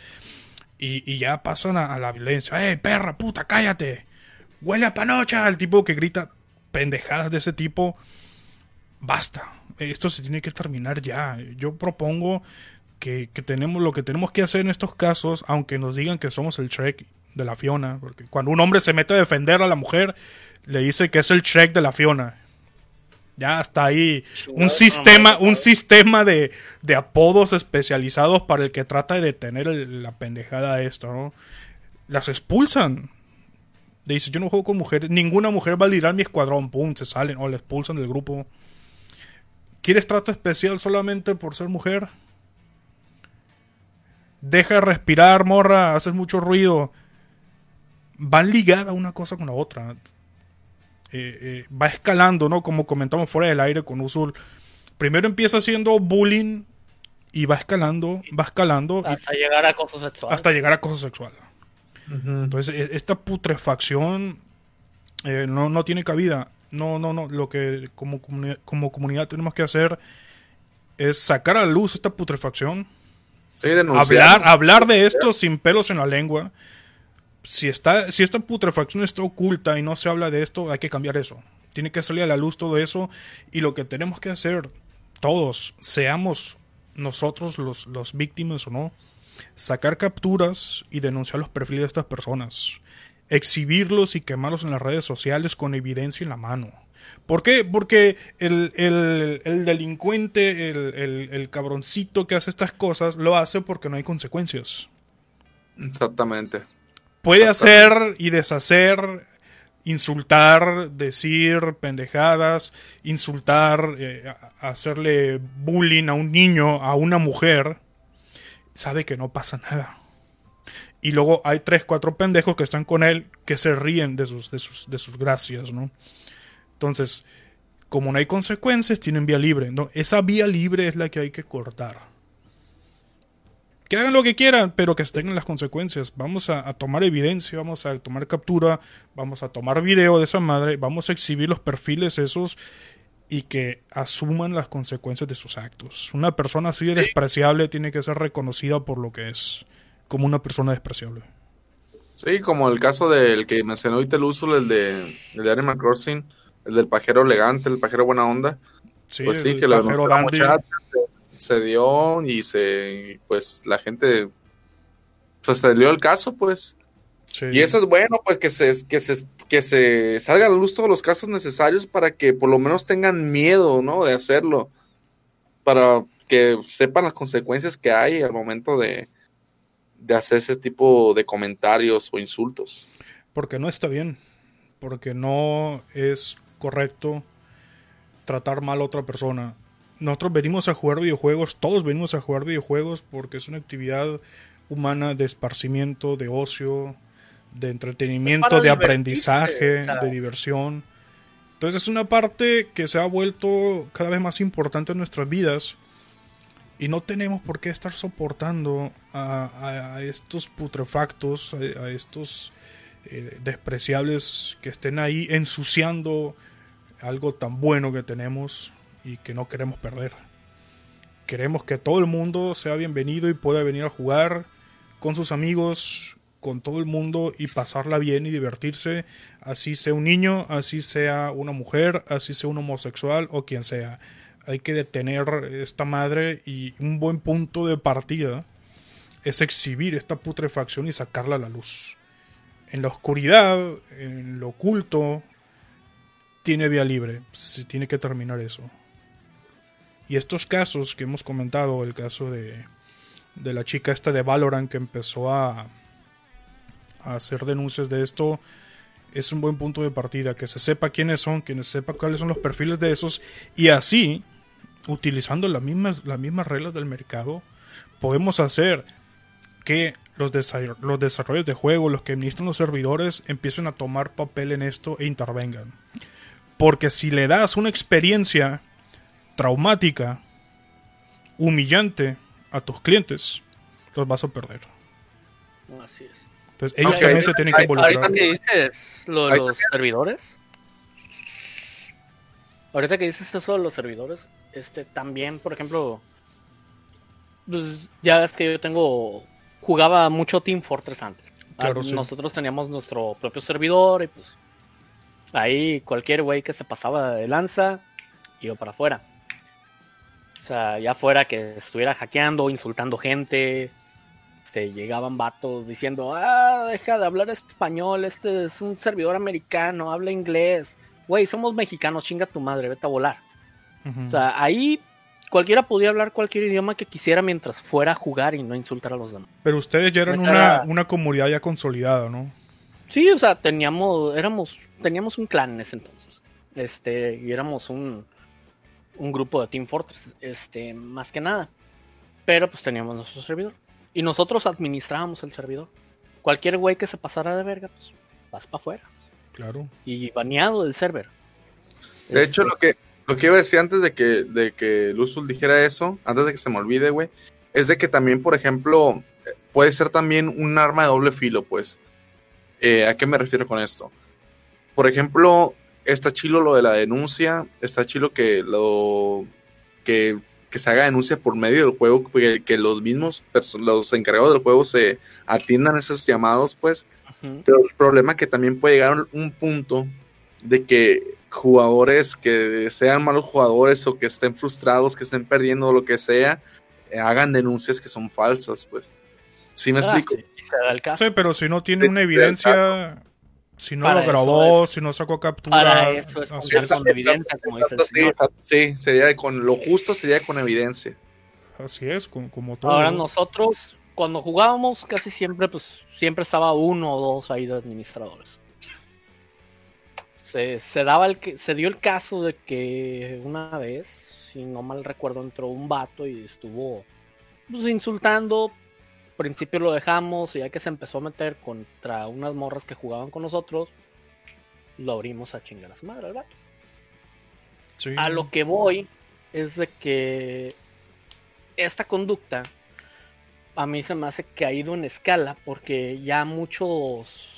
Speaker 1: y, ya pasan a, la violencia. ¡Eh, perra, puta, cállate! ¡Huele a panocha! El tipo que grita pendejadas de ese tipo. Basta. Esto se tiene que terminar ya. Yo propongo que, que tenemos lo que tenemos que hacer en estos casos, aunque nos digan que somos el Trek de la Fiona, porque cuando un hombre se mete a defender a la mujer, le dice que es el Shrek de la Fiona. Ya está ahí un sistema, un sistema de, de, apodos especializados para el que trata de detener la pendejada esta, ¿no? Las expulsan. Le dice, yo no juego con mujeres, ninguna mujer va a liderar mi escuadrón, pum, se salen o le expulsan del grupo. ¿Quieres trato especial solamente por ser mujer? Deja de respirar, morra, haces mucho ruido. Van ligadas una cosa con la otra. Eh, eh, va escalando, ¿no? Como comentamos fuera del aire con Usul. Primero empieza haciendo bullying y va escalando, va escalando.
Speaker 3: Hasta llegar a acoso sexual.
Speaker 1: Hasta llegar a acoso sexual. Entonces, e, esta putrefacción eh, no, tiene cabida. No, no, no. Lo que como, como comunidad tenemos que hacer es sacar a la luz esta putrefacción. hablar, hablar de esto sin pelos en la lengua si, está, si esta putrefacción está oculta y no se habla de esto, hay que cambiar eso. Tiene que salir a la luz todo eso. Y lo que tenemos que hacer, todos, seamos nosotros los, los víctimas o no, sacar capturas y denunciar los perfiles de estas personas. Exhibirlos y quemarlos en las redes sociales con evidencia en la mano. ¿Por qué? Porque el, el, el delincuente, el, el, cabroncito que hace estas cosas, lo hace porque no hay consecuencias.
Speaker 2: Exactamente.
Speaker 1: Puede hacer y deshacer, insultar, decir pendejadas, insultar, eh, hacerle bullying a un niño, a una mujer. Sabe que no pasa nada. Y luego hay tres, cuatro pendejos que están con él que se ríen de sus, de sus, de sus gracias, ¿no? Entonces, como no hay consecuencias, tienen vía libre. ¿no? Esa vía libre es la que hay que cortar. Que hagan lo que quieran, pero que estén en las consecuencias. Vamos a, a, tomar evidencia, vamos a tomar captura, vamos a tomar video de esa madre, vamos a exhibir los perfiles esos y que asuman las consecuencias de sus actos. Una persona así de despreciable tiene que ser reconocida por lo que es, como una persona despreciable.
Speaker 2: Sí, como el caso del que mencionó Itelúsul, el de, el de Animal Crossing el del pajero elegante, el pajero buena onda. Sí, pues sí, que la, muchacha se, dio y se, pues la gente, pues dio el caso, pues. Y eso es bueno, pues que se, que se, que se salga a la luz todos los casos necesarios para que por lo menos tengan miedo, ¿no? De hacerlo. Para que sepan las consecuencias que hay al momento de, de hacer ese tipo de comentarios o insultos.
Speaker 1: Porque no está bien. Porque no es correcto tratar mal a otra persona. Nosotros venimos a jugar videojuegos, todos venimos a jugar videojuegos porque es una actividad humana de esparcimiento, de ocio, de entretenimiento, de aprendizaje, de diversión. Entonces es una parte que se ha vuelto cada vez más importante en nuestras vidas y no tenemos por qué estar soportando a, estos putrefactos, a, estos eh, despreciables que estén ahí ensuciando algo tan bueno que tenemos y que no queremos perder. Queremos que todo el mundo sea bienvenido y pueda venir a jugar con sus amigos, con todo el mundo y pasarla bien y divertirse, así sea un niño, así sea una mujer, así sea un homosexual o quien sea. Hay que detener esta madre y un buen punto de partida es exhibir esta putrefacción y sacarla a la luz. En la oscuridad, en lo oculto, tiene vía libre. Se tiene que terminar eso. Y estos casos que hemos comentado, el caso de, de la chica esta de Valorant que empezó a, a hacer denuncias de esto, es un buen punto de partida. Que se sepa quiénes son, que se sepa cuáles son los perfiles de esos. Y así, utilizando las mismas, las mismas reglas del mercado, podemos hacer que los, los desarrollos de juego, los que administran los servidores, empiecen a tomar papel en esto e intervengan. Porque si le das una experiencia traumática, humillante a tus clientes, los vas a perder.
Speaker 3: Así es.
Speaker 1: Entonces ellos también se tienen que involucrar.
Speaker 3: Ahorita que dices lo de los servidores. Ahorita que dices eso de los servidores, este también, por ejemplo, pues ya ves que yo tengo jugaba mucho Team Fortress antes. Claro, Nosotros teníamos nuestro propio servidor y pues Ahí cualquier güey que se pasaba de lanza, iba para afuera. O sea, ya fuera que estuviera hackeando, insultando gente, este, llegaban vatos diciendo, ah, deja de hablar español, este es un servidor americano, habla inglés. Güey, somos mexicanos, chinga tu madre, vete a volar. O sea, ahí cualquiera podía hablar cualquier idioma que quisiera mientras fuera a jugar y no insultar a los demás.
Speaker 1: Pero ustedes ya eran una, una comunidad ya consolidada, ¿no?
Speaker 3: Sí, o sea, teníamos, éramos teníamos un clan en ese entonces. Este, y éramos un, un grupo de Team Fortress, este, más que nada. Pero pues teníamos nuestro servidor. Y nosotros administrábamos el servidor. Cualquier güey que se pasara de verga, pues vas para afuera.
Speaker 1: Claro.
Speaker 3: Y baneado del server.
Speaker 2: De hecho, este, lo que, lo que iba a decir antes de que, de que Luzul dijera eso, antes de que se me olvide, güey, es de que también, por ejemplo, puede ser también un arma de doble filo, pues. Eh, ¿A qué me refiero con esto? por ejemplo, está chilo lo de la denuncia, está chilo que lo que, se haga denuncia por medio del juego, que, los mismos los encargados del juego se atiendan a esos llamados, pues. Pero el problema es que también puede llegar a un punto de que jugadores que sean malos jugadores o que estén frustrados, que estén perdiendo lo que sea, eh, hagan denuncias que son falsas, pues. ¿Sí me ah, explico?
Speaker 1: Sí, pero si no tiene una evidencia si no lo grabó, si no sacó captura.
Speaker 3: eso es con, evidencia, como
Speaker 2: sí, sería con lo justo sería con evidencia.
Speaker 1: Así es, como, todo.
Speaker 3: Ahora nosotros, cuando jugábamos, casi siempre, pues, siempre estaba uno o dos ahí de administradores. Se, se daba el que, se dio el caso de que una vez, si no mal recuerdo, entró un vato y estuvo pues, insultando principio lo dejamos y ya que se empezó a meter contra unas morras que jugaban con nosotros, lo abrimos a chingar a su madre al vato. A lo que voy es de que esta conducta a mí se me hace que ha ido en escala porque ya muchos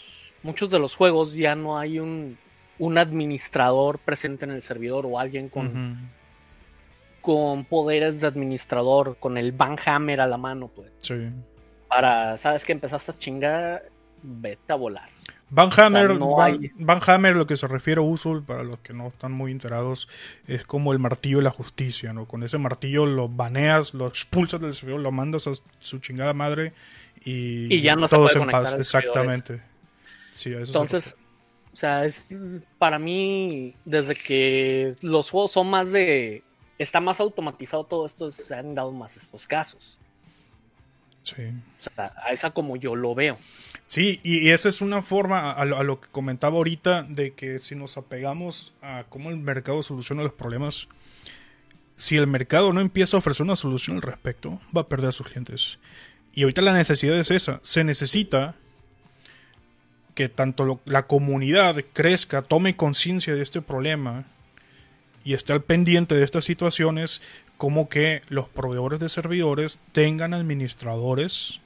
Speaker 3: muchos de los juegos ya no hay un, un administrador presente en el servidor o alguien con, con poderes de administrador, con el Hammer a la mano, pues. Sí. Para, sabes que empezaste a chingar, vete a volar.
Speaker 1: Van Hammer, Van, Hammer, lo que se refiere a Usul, para los que no están muy enterados, es como el martillo de la justicia, ¿no? Con ese martillo lo baneas, lo expulsas del servidor, lo mandas a su chingada madre y,
Speaker 3: ya no todos en paz.
Speaker 1: Exactamente.
Speaker 3: Sí, Entonces, o sea, es para mí, desde que los juegos son más de. Está más automatizado todo esto, se han dado más estos casos.
Speaker 1: Sí.
Speaker 3: O sea, a esa como yo lo veo.
Speaker 1: Sí, y esa es una forma, a lo, que comentaba ahorita, de que si nos apegamos a cómo el mercado soluciona los problemas, si el mercado no empieza a ofrecer una solución al respecto, va a perder a sus clientes. Y ahorita la necesidad es esa. Se necesita que tanto la comunidad crezca, tome conciencia de este problema y esté al pendiente de estas situaciones, como que los proveedores de servidores tengan administradores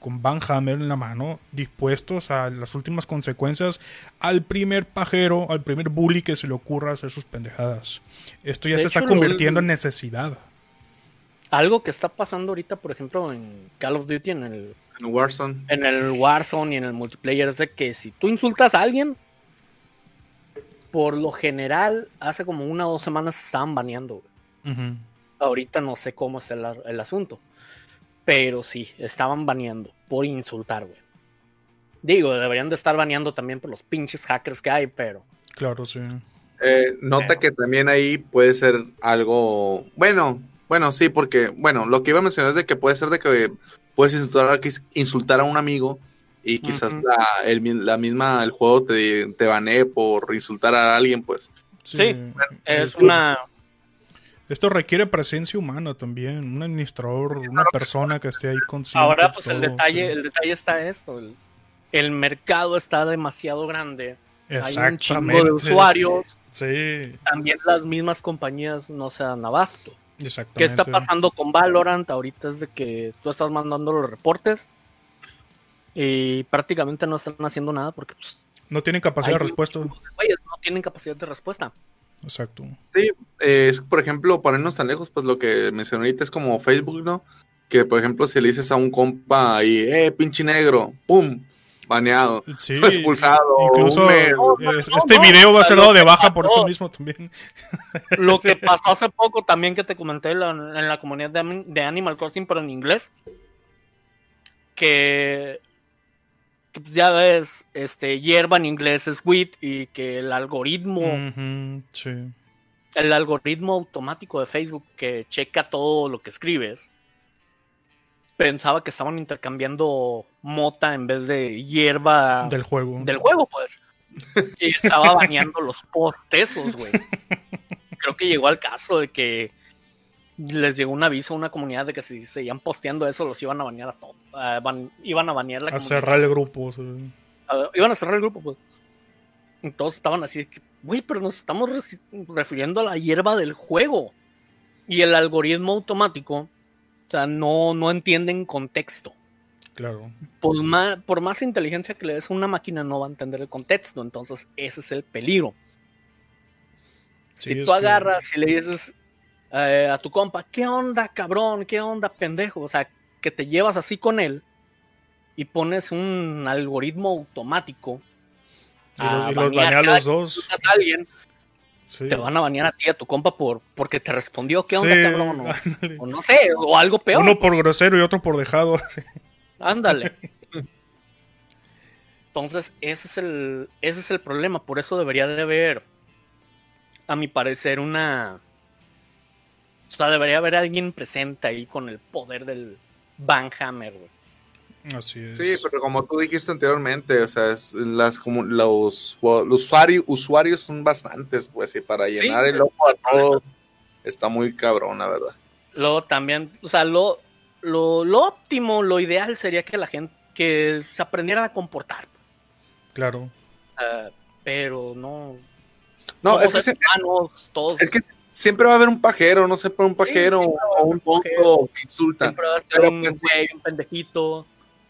Speaker 1: con Van Hammer en la mano, dispuestos a las últimas consecuencias al primer pajero, al primer bully que se le ocurra hacer sus pendejadas. Esto ya se está convirtiendo en necesidad.
Speaker 3: Algo que está pasando ahorita, por ejemplo, en Call of Duty, en el,
Speaker 2: en Warzone.
Speaker 3: En el Warzone y en el multiplayer, es de que si tú insultas a alguien, por lo general, hace como una o dos semanas se estaban baneando. Ahorita no sé cómo es el, el asunto. Pero sí, estaban baneando por insultar, güey. Digo, deberían de estar baneando también por los pinches hackers que hay, pero.
Speaker 1: Claro, sí.
Speaker 2: Eh, nota que también ahí puede ser algo. Bueno, bueno, sí, porque, bueno, lo que iba a mencionar es de que puede ser de que puedes insultar, insultar a un amigo y quizás la, el, la, misma, el juego te, te banee por insultar a alguien, pues.
Speaker 3: Sí, es una
Speaker 1: esto requiere presencia humana también, un administrador, una persona que esté ahí consciente.
Speaker 3: Ahora, pues el detalle, el detalle está esto, el, mercado está demasiado grande. Hay un chingo de usuarios.
Speaker 1: Sí.
Speaker 3: También las mismas compañías no se dan abasto. Exactamente. ¿Qué está pasando con Valorant? Ahorita es de que tú estás mandando los reportes y prácticamente no están haciendo nada porque pues,
Speaker 1: no tienen capacidad de respuesta. no
Speaker 3: tienen capacidad de respuesta.
Speaker 1: Exacto.
Speaker 2: Sí, es por ejemplo, para irnos tan lejos, pues lo que mencioné ahorita es como Facebook, ¿no? Que por ejemplo, si le dices a un compa y, eh, pinche negro, ¡pum! Baneado, *laughs* expulsado.
Speaker 1: Incluso este video va a ser dado de baja por eso mismo también. *laughs*
Speaker 3: Lo que pasó hace poco también que te comenté en la, comunidad de, Animal Crossing, pero en inglés, que pues, ya ves, este, hierba en inglés es wheat y que el algoritmo, el algoritmo automático de Facebook que checa todo lo que escribes, pensaba que estaban intercambiando mota en vez de hierba
Speaker 1: del juego.
Speaker 3: Del juego, pues. Y estaba bañando los portesos, güey. *laughs* Creo que llegó al caso de que les llegó un aviso a una comunidad de que si seguían posteando eso los iban a banear a todos. iban a banear la
Speaker 1: A cerrar el grupo.
Speaker 3: iban a cerrar el grupo, pues. Entonces estaban así que, güey, pero nos estamos refiriendo a la hierba del juego. Y el algoritmo automático, o sea, no, no entienden contexto.
Speaker 1: Claro.
Speaker 3: Por más, por más inteligencia que le des a una máquina, no va a entender el contexto. Entonces, ese es el peligro. si tú agarras y le dices, eh, a tu compa, ¿qué onda, cabrón? ¿Qué onda, pendejo? O sea, que te llevas así con él y pones un algoritmo automático.
Speaker 1: Y, los baneas los dos.
Speaker 3: alguien, Te van a banear a ti, a tu compa, por porque te respondió, ¿qué onda, cabrón? *laughs* O, no sé, o algo peor.
Speaker 1: Uno por grosero y otro por dejado. *laughs*
Speaker 3: Ándale. *laughs* Entonces, ese es el, ese es el problema. Por eso debería de haber, a mi parecer, una o sea, debería haber alguien presente ahí con el poder del Van Hammer,
Speaker 1: Así es.
Speaker 2: Sí, pero como tú dijiste anteriormente, o sea, las como los, usuarios, usuarios son bastantes, pues, y para llenar el ojo a todos está muy cabrón, la verdad.
Speaker 3: Luego también, o sea, lo, lo, lo óptimo, lo ideal sería que la gente que se aprendiera a comportar.
Speaker 1: Claro.
Speaker 3: Uh, pero no.
Speaker 2: No, es que,
Speaker 3: humanos, todos...
Speaker 2: es que siempre va a haber un pajero, no sé, un pajero sí, o un tonto que insulta.
Speaker 3: Siempre pero un pues, güey, un pendejito.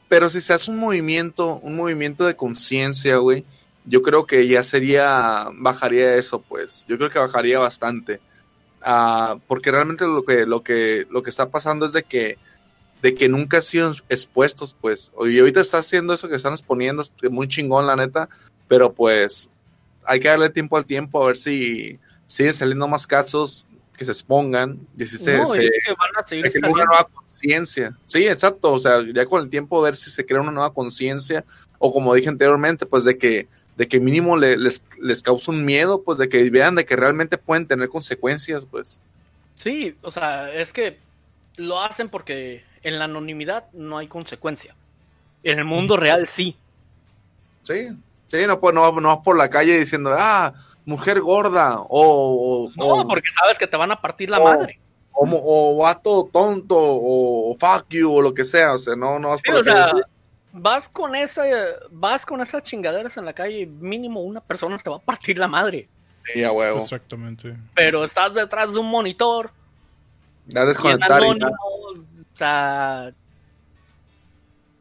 Speaker 2: Pero si se hace un movimiento, un movimiento de conciencia, güey, yo creo que ya sería, bajaría eso, pues. Yo creo que bajaría bastante. Uh, porque realmente lo que, lo que, lo que está pasando es de que, de que nunca han sido expuestos, pues. Y ahorita está haciendo eso que están exponiendo, muy chingón, la neta. Pero pues, hay que darle tiempo al tiempo a ver si siguen saliendo más casos que se expongan y así se,
Speaker 3: No,
Speaker 2: se-
Speaker 3: es que van a seguir
Speaker 2: se crea una nueva conciencia. Sí, exacto. O sea, ya con el tiempo ver si se crea una nueva conciencia o como dije anteriormente, pues de que de que mínimo le- les, les causa un miedo, pues de que vean de que realmente pueden tener consecuencias, pues.
Speaker 3: Sí, o sea, es que lo hacen porque en la anonimidad no hay consecuencia. En el mundo real sí.
Speaker 2: Sí, sí, no, pues, no, no vas por la calle diciendo, ah, mujer gorda, o, o,
Speaker 3: No,
Speaker 2: o-
Speaker 3: porque sabes que te van a partir la madre.
Speaker 2: o, mo- o vato tonto, o, fuck you, o lo que sea, o sea, no, no vas
Speaker 3: Sí,
Speaker 2: por
Speaker 3: o sea, vas con esa, vas con esas chingaderas en la calle mínimo una persona te va a partir la madre.
Speaker 2: Sí, a huevo.
Speaker 1: Exactamente.
Speaker 3: Pero estás detrás de un monitor
Speaker 2: Ya desconectar y
Speaker 3: anónimo, o sea,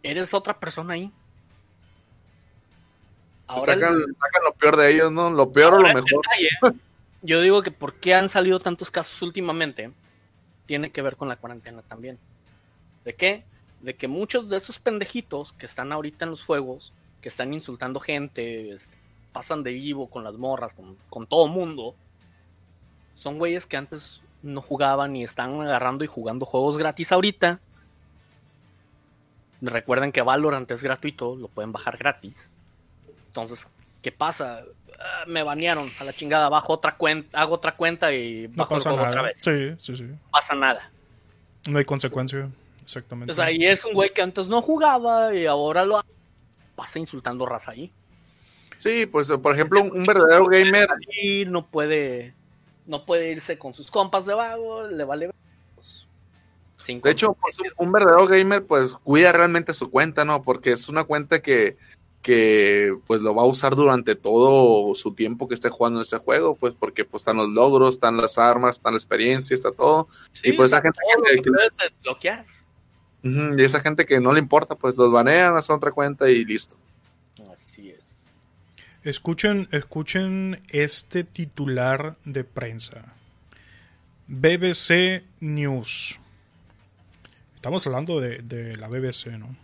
Speaker 3: eres otra persona ahí.
Speaker 2: Se
Speaker 3: Ahora el-
Speaker 2: sacan, lo peor de ellos, ¿no? Lo peor o lo mejor.
Speaker 3: detalle, yo digo que por qué han salido tantos casos últimamente tiene que ver con la cuarentena también. ¿De qué? De que muchos de esos pendejitos que están ahorita en los juegos, que están insultando gente, este, pasan de vivo con las morras, con, con todo mundo, son güeyes que antes no jugaban y están agarrando y jugando juegos gratis ahorita. Recuerden que Valorant es gratuito, lo pueden bajar gratis. Entonces, ¿qué pasa? Ah, me banearon a la chingada, bajo otra cuenta, hago otra cuenta y
Speaker 1: No
Speaker 3: bajo el
Speaker 1: pasa
Speaker 3: juego otra
Speaker 1: nada.
Speaker 3: vez.
Speaker 1: Sí, sí, sí.
Speaker 3: No pasa nada.
Speaker 1: No hay consecuencia. Exactamente.
Speaker 3: O sea, y es un güey que antes no jugaba y ahora lo hace. pasa insultando raza ahí.
Speaker 2: Sí, pues por ejemplo, un, un verdadero gamer,
Speaker 3: Y no puede no puede irse con sus compas de vago, le vale pues,
Speaker 2: de hecho, pues, un, un verdadero gamer, pues cuida realmente su cuenta, ¿no? Porque es una cuenta que, que pues lo va a usar durante todo su tiempo que esté jugando en ese juego, pues porque pues están los logros, están las armas, están la experiencia, está todo.
Speaker 3: Sí,
Speaker 2: y pues esa gente que-
Speaker 3: lo que puedes desbloquear.
Speaker 2: Y esa gente que no le importa, pues los banean, hacen otra cuenta y listo.
Speaker 3: Así es.
Speaker 1: Escuchen, escuchen este titular de prensa. BBC News. Estamos hablando de, de la BBC, ¿no?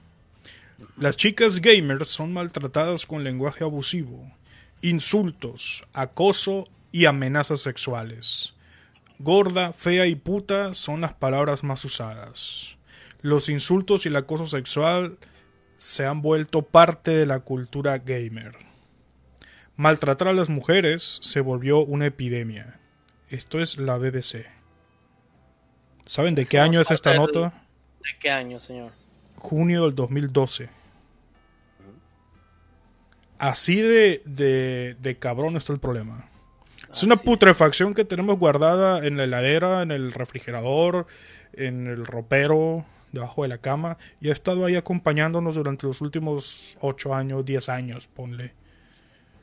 Speaker 1: Las chicas gamers son maltratadas con lenguaje abusivo, insultos, acoso y amenazas sexuales. Gorda, fea y puta son las palabras más usadas. Los insultos y el acoso sexual se han vuelto parte de la cultura gamer. Maltratar a las mujeres se volvió una epidemia. Esto es la BBC. ¿Saben de qué año es esta nota?
Speaker 3: ¿De qué año, señor?
Speaker 1: Junio del 2012. Así de, de, de cabrón está el problema. Es una
Speaker 3: Así
Speaker 1: putrefacción que tenemos guardada en la heladera, en el refrigerador, en el ropero, debajo de la cama, y ha estado ahí acompañándonos durante los últimos 8 años, 10 años, ponle.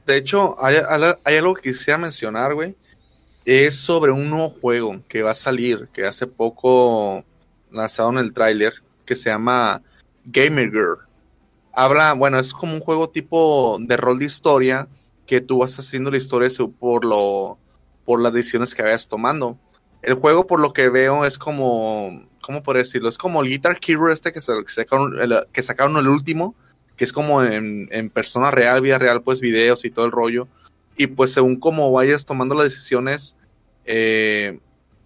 Speaker 2: De hecho, hay, hay algo que quisiera mencionar, güey. Es sobre un nuevo juego que va a salir, que hace poco lanzado en el tráiler, que se llama Gamer Girl. Habla, bueno, es como un juego tipo de rol de historia, que tú vas haciendo la historia por lo por las decisiones que vayas tomando. El juego, por lo que veo, es como, ¿cómo por decirlo? Es como el Guitar Hero este que, sacaron, el, que sacaron el último, que es como en, en persona real, vida real, pues videos y todo el rollo. Y pues según cómo vayas tomando las decisiones, eh,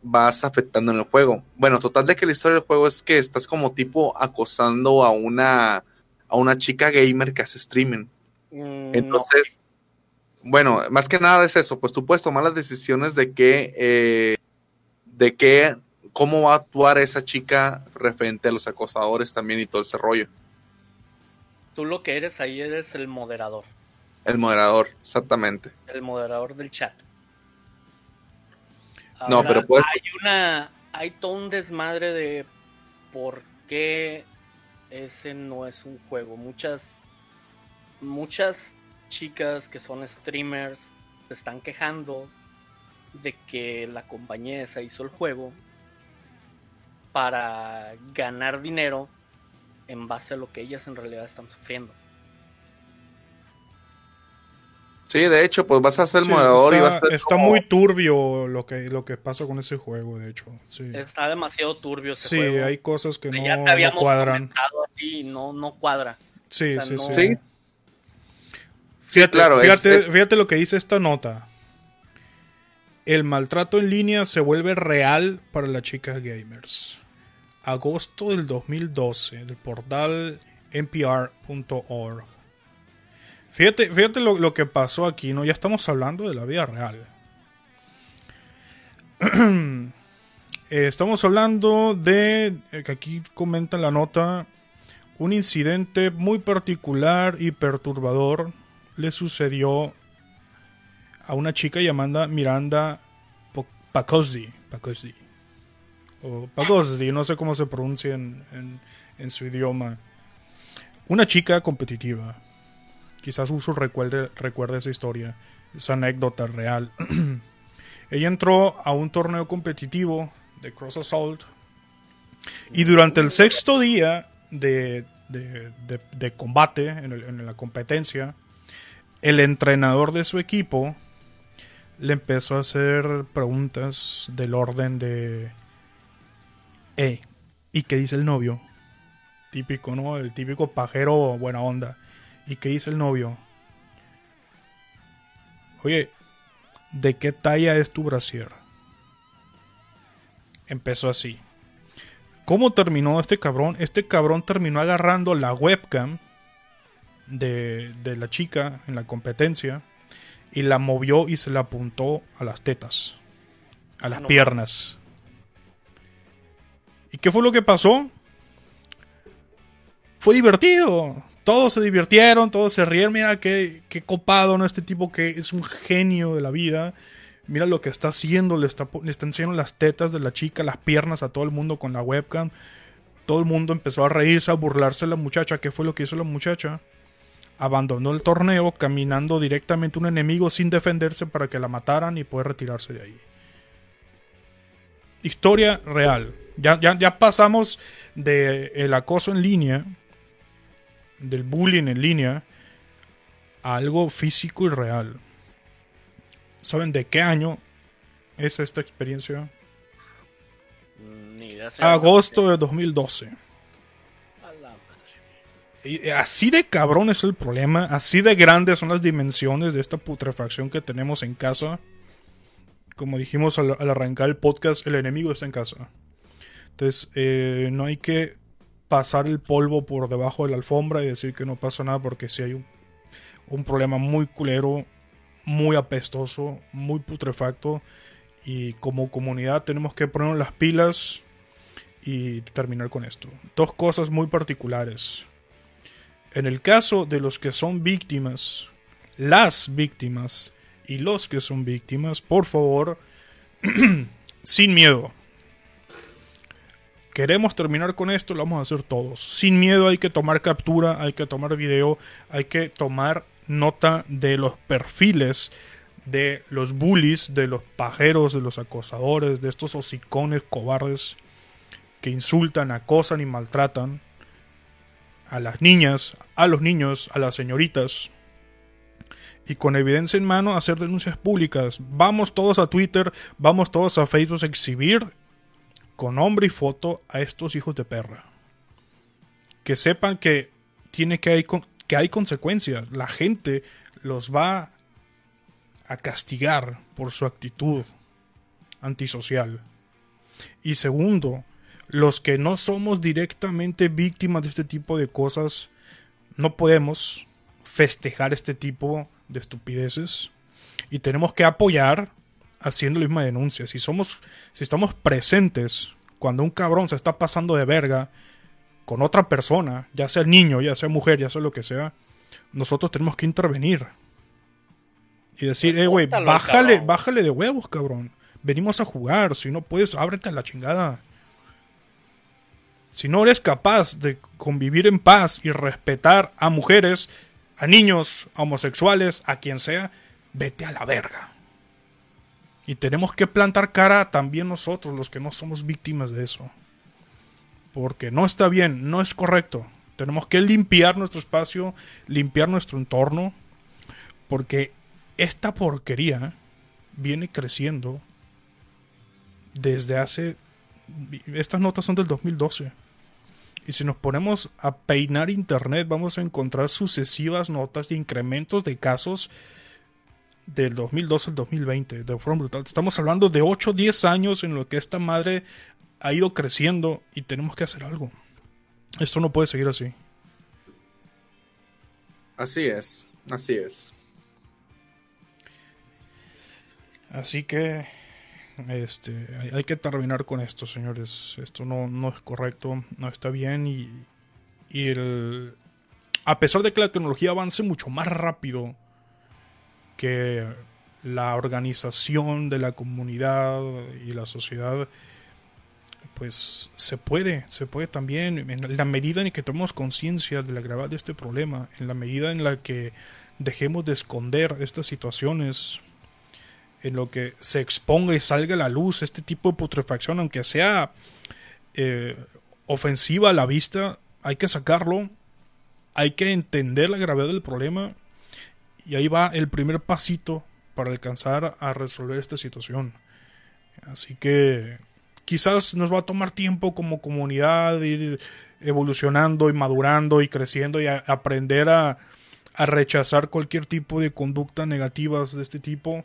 Speaker 2: vas afectando en el juego. Bueno, total de que la historia del juego es que estás como tipo acosando a una, a una chica gamer que hace streaming.
Speaker 3: Mm,
Speaker 2: Entonces, bueno, más que nada es eso, pues tú puedes tomar las decisiones de qué, eh, de qué, cómo va a actuar esa chica referente a los acosadores también y todo ese rollo.
Speaker 3: Tú lo que eres ahí eres el moderador.
Speaker 2: El moderador, exactamente.
Speaker 3: El moderador del chat.
Speaker 2: No, pero
Speaker 3: Hay una. Hay todo un desmadre de por qué ese no es un juego. Muchas, muchas chicas que son streamers se están quejando de que la compañía esa hizo el juego para ganar dinero en base a lo que ellas en realidad están sufriendo.
Speaker 2: Sí, de hecho, pues vas a ser el moderador
Speaker 1: está,
Speaker 2: y vas a ser
Speaker 1: Está muy turbio lo que, lo que pasa con ese juego, de hecho. Sí.
Speaker 3: Está demasiado turbio ese
Speaker 1: sí,
Speaker 3: juego.
Speaker 1: hay cosas que no,
Speaker 3: ya te habíamos
Speaker 1: no cuadran.
Speaker 3: Así, no, no cuadra.
Speaker 1: Sí,
Speaker 3: O sea,
Speaker 1: sí,
Speaker 3: no-
Speaker 1: sí.
Speaker 2: Sí.
Speaker 1: Fíjate,
Speaker 2: claro, es-
Speaker 1: Fíjate,
Speaker 2: es-
Speaker 1: fíjate lo que dice esta nota. El maltrato en línea se vuelve real para las chicas gamers. Agosto del 2012, del portal npr.org. Fíjate, fíjate lo, lo que pasó aquí, ¿no? Ya estamos hablando de la vida real. *clears throat* Eh, estamos hablando de, eh, que aquí comenta la nota, un incidente muy particular y perturbador le sucedió a una chica llamada Miranda Pacozzi. Pacozzi. O Pacozzi, no sé cómo se pronuncia en- en su idioma. Una chica competitiva. Quizás uso recuerde, recuerde esa historia, esa anécdota real. *clears throat* Ella entró a un torneo competitivo de Cross Assault y durante el sexto día de, de- de- combate en la competencia, el entrenador de su equipo le empezó a hacer preguntas del orden de... Eh, ¿y qué dice el novio? Típico, ¿no? El típico pajero buena onda. ¿Y qué dice el novio? Oye, ¿de qué talla es tu brasier? Empezó así. ¿Cómo terminó este cabrón? Este cabrón terminó agarrando la webcam de, de la chica en la competencia y la movió y se la apuntó a las tetas, a las
Speaker 3: no
Speaker 1: piernas. ¿Y qué fue lo que pasó? Fue divertido. Todos se divirtieron, todos se rieron. Mira qué, qué copado, ¿no? Este tipo que es un genio de la vida. Mira lo que está haciendo. Le está, le enseñando las tetas de la chica, las piernas a todo el mundo con la webcam. Todo el mundo empezó a reírse, a burlarse de la muchacha. ¿Qué fue lo que hizo la muchacha? Abandonó el torneo caminando directamente a un enemigo sin defenderse para que la mataran y poder retirarse de ahí. Historia real. Ya, ya, ya pasamos del el acoso en línea, del bullying en línea, a algo físico y real. ¿Saben de qué año es esta experiencia?
Speaker 3: Mm, Ni.
Speaker 1: Agosto de 2012.
Speaker 3: A la madre.
Speaker 1: Y así de cabrón es el problema, así de grandes son las dimensiones de esta putrefacción que tenemos en casa. Como dijimos al, al arrancar el podcast, el enemigo está en casa. Entonces, eh, no hay que pasar el polvo por debajo de la alfombra y decir que no pasa nada porque si hay un, un problema muy culero, muy apestoso, muy putrefacto. Y como comunidad tenemos que ponernos las pilas y terminar con esto. Dos cosas muy particulares. En el caso de los que son víctimas, las víctimas y los que son víctimas, por favor, *clears throat* sin miedo. Queremos terminar con esto, lo vamos a hacer todos. Sin miedo hay que tomar captura, hay que tomar video, hay que tomar nota de los perfiles de los bullies, de los pajeros, de los acosadores, de estos hocicones cobardes que insultan, acosan y maltratan a las niñas, a los niños, a las señoritas. Y con evidencia en mano hacer denuncias públicas. Vamos todos a Twitter, vamos todos a Facebook a exhibir con nombre y foto a estos hijos de perra. Que sepan que tiene que hay, que hay consecuencias. La gente los va a castigar por su actitud antisocial. Y segundo, los que no somos directamente víctimas de este tipo de cosas, no podemos festejar este tipo de estupideces y tenemos que apoyar haciendo la misma denuncia. Si somos, si estamos presentes cuando un cabrón se está pasando de verga con otra persona, ya sea niño, ya sea mujer, ya sea lo que sea, nosotros tenemos que intervenir y decir, eh, güey, bájale,
Speaker 3: cabrón.
Speaker 1: bájale de huevos, cabrón. Venimos a jugar, si no puedes, ábrete a la chingada. Si no eres capaz de convivir en paz y respetar a mujeres, a niños, a homosexuales, a quien sea, vete a la verga. Y tenemos que plantar cara también nosotros, los que no somos víctimas de eso. Porque no está bien, no es correcto. Tenemos que limpiar nuestro espacio, limpiar nuestro entorno. Porque esta porquería viene creciendo desde hace... Estas notas son del 2012. Y si nos ponemos a peinar internet, vamos a encontrar sucesivas notas y incrementos de casos del 2012 al 2020, de forma brutal. Estamos hablando de 8 o 10 años en lo que esta madre ha ido creciendo y tenemos que hacer algo. Esto no puede seguir así.
Speaker 2: Así es, así es.
Speaker 1: Así que este, hay, que terminar con esto, señores. Esto no, no es correcto, no está bien y, y el, a pesar de que la tecnología avance mucho más rápido que la organización de la comunidad y la sociedad, pues se puede, se puede también, en la medida en que tomemos conciencia de la gravedad de este problema, en la medida en la que dejemos de esconder estas situaciones, en lo que se exponga y salga a la luz este tipo de putrefacción, aunque sea eh, ofensiva a la vista, hay que sacarlo, hay que entender la gravedad del problema y ahí va el primer pasito para alcanzar a resolver esta situación. Así que quizás nos va a tomar tiempo como comunidad ir evolucionando y madurando y creciendo y aprender a, rechazar cualquier tipo de conducta negativas de este tipo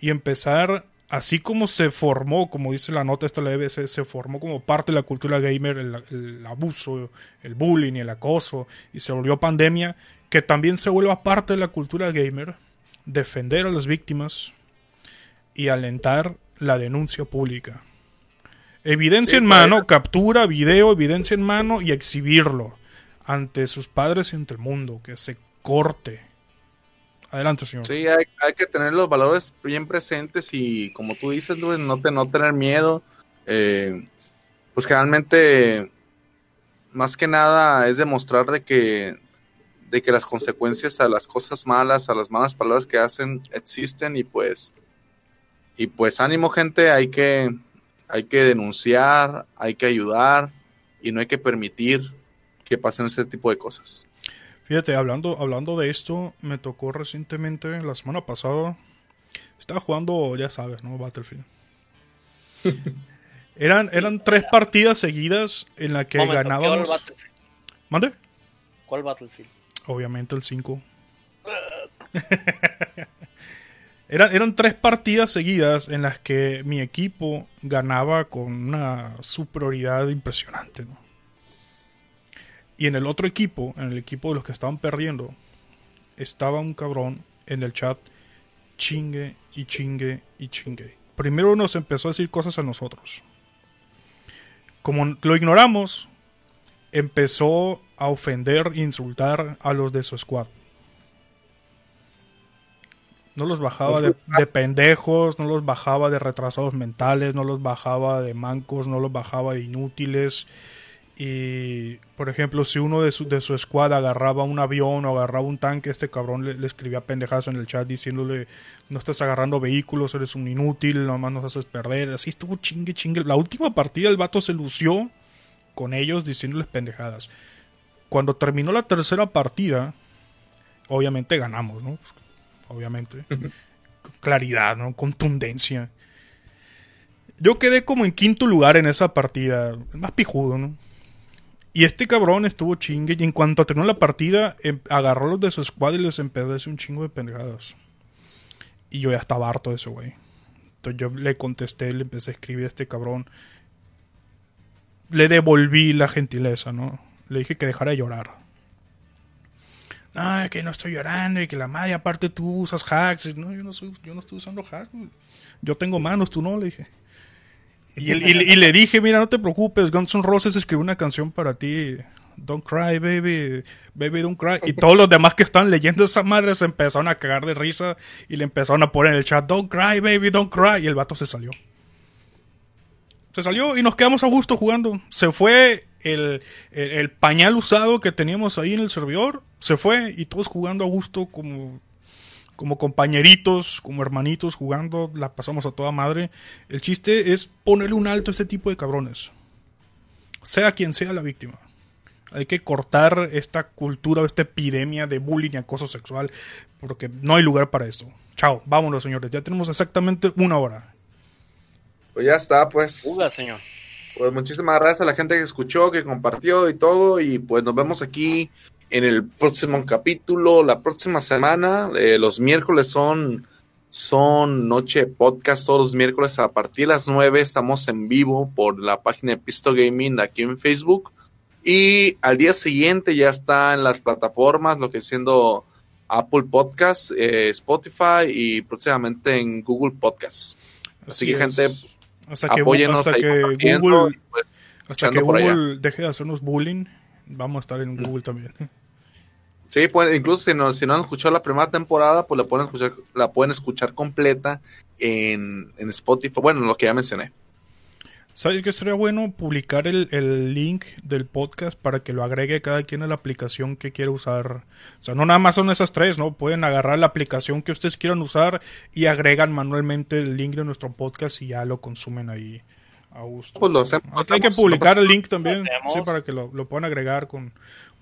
Speaker 1: y empezar así como se formó, como dice la nota esta la EBC, se formó como parte de la cultura gamer el, abuso, el bullying, el acoso, y se volvió pandemia, que también se vuelva parte de la cultura gamer, defender a las víctimas y alentar la denuncia pública. Evidencia en mano, captura, video, evidencia en mano y exhibirlo ante sus padres y ante el mundo, que se corte Adelante, señor.
Speaker 2: Sí, hay, que tener los valores bien presentes y como tú dices, no, no tener miedo. Eh, pues generalmente, más que nada, es demostrar de que, de que las consecuencias a las cosas malas, a las malas palabras que hacen, existen y pues, y pues ánimo gente, hay que, hay que denunciar, hay que ayudar y no hay que permitir que pasen ese tipo de cosas.
Speaker 1: Fíjate, hablando, hablando de esto, me tocó recientemente, la semana pasada, estaba jugando, ya sabes, ¿no? Battlefield. *laughs* eran, eran tres partidas seguidas en las que ganábamos. ¿Mande?
Speaker 3: ¿Cuál Battlefield?
Speaker 1: Obviamente el 5. *laughs* eran, tres partidas seguidas en las que mi equipo ganaba con una superioridad impresionante. Y en el otro equipo, en el equipo de los que estaban perdiendo, estaba un cabrón en el chat chingue y chingue y chingue. Primero nos empezó a decir cosas a nosotros. Como lo ignoramos, empezó a ofender e insultar a los de su squad. No los bajaba de, de, pendejos, no los bajaba de retrasados mentales, no los bajaba de mancos, no los bajaba de inútiles. Y, por ejemplo, si uno de su, de su escuadra agarraba un avión o agarraba un tanque, este cabrón le, escribía pendejadas en el chat diciéndole, no estás agarrando vehículos, eres un inútil, nomás nos haces perder. Así estuvo chingue, chingue. La última partida el vato se lució con ellos diciéndoles pendejadas. Cuando terminó la tercera partida, obviamente ganamos, ¿no? Obviamente. *laughs* Claridad, ¿no? Contundencia. Yo quedé como en quinto lugar en esa partida. más pijudo, ¿no? Y este cabrón estuvo chingue y en cuanto terminó la partida, em, agarró los de su squad y les empezó a decir un chingo de pendejadas. Y yo ya estaba harto de eso, güey. Entonces yo le contesté, le empecé a escribir a este cabrón. Le devolví la gentileza, ¿no? Le dije que dejara de llorar. No, que no estoy llorando y que la madre, aparte tú usas hacks. No, yo no, soy, yo no estoy usando hacks. Yo tengo manos, tú no, le dije. Y, le dije, mira, no te preocupes, Guns N' Roses escribió una canción para ti. Don't cry, baby, baby, don't cry. Y todos los demás que estaban leyendo esa madre se empezaron a cagar de risa y le empezaron a poner en el chat, don't cry, baby, don't cry. Y el vato se salió. Se salió y nos quedamos a gusto jugando. Se fue el, el, pañal usado que teníamos ahí en el servidor se fue y todos jugando a gusto como, como compañeritos, como hermanitos jugando, la pasamos a toda madre. El chiste es ponerle un alto a este tipo de cabrones. Sea quien sea la víctima. Hay que cortar esta cultura, esta epidemia de bullying y acoso sexual, porque no hay lugar para esto. Chao, vámonos señores, ya tenemos exactamente una hora.
Speaker 2: Pues ya está, pues.
Speaker 3: señor.
Speaker 2: Pues muchísimas gracias a la gente que escuchó, que compartió y todo. Y pues nos vemos aquí en el próximo capítulo, la próxima semana. Eh, los miércoles son, son noche podcast, todos los miércoles a partir de las 9 estamos en vivo por la página de Pisto Gaming aquí en Facebook. Y al día siguiente ya está en las plataformas, lo que siendo Apple Podcast, eh, Spotify y próximamente en Google Podcast. Así, que, gente,
Speaker 1: hasta que, hasta que Google, pues, hasta que Google deje de hacernos bullying, vamos a estar en Google también.
Speaker 2: Sí, pues, incluso si no, si no han escuchado la primera temporada, pues la pueden escuchar, la pueden escuchar completa en, en Spotify, bueno, lo que ya mencioné.
Speaker 1: ¿Sabes qué sería bueno? Publicar el, el, link del podcast para que lo agregue cada quien a la aplicación que quiera usar. O sea, no nada más son esas tres, ¿no? Pueden agarrar la aplicación que ustedes quieran usar y agregan manualmente el link de nuestro podcast y ya lo consumen ahí a gusto.
Speaker 2: Pues lo hacemos,
Speaker 1: Hay que publicar el link también, sí, para que lo, lo, puedan agregar con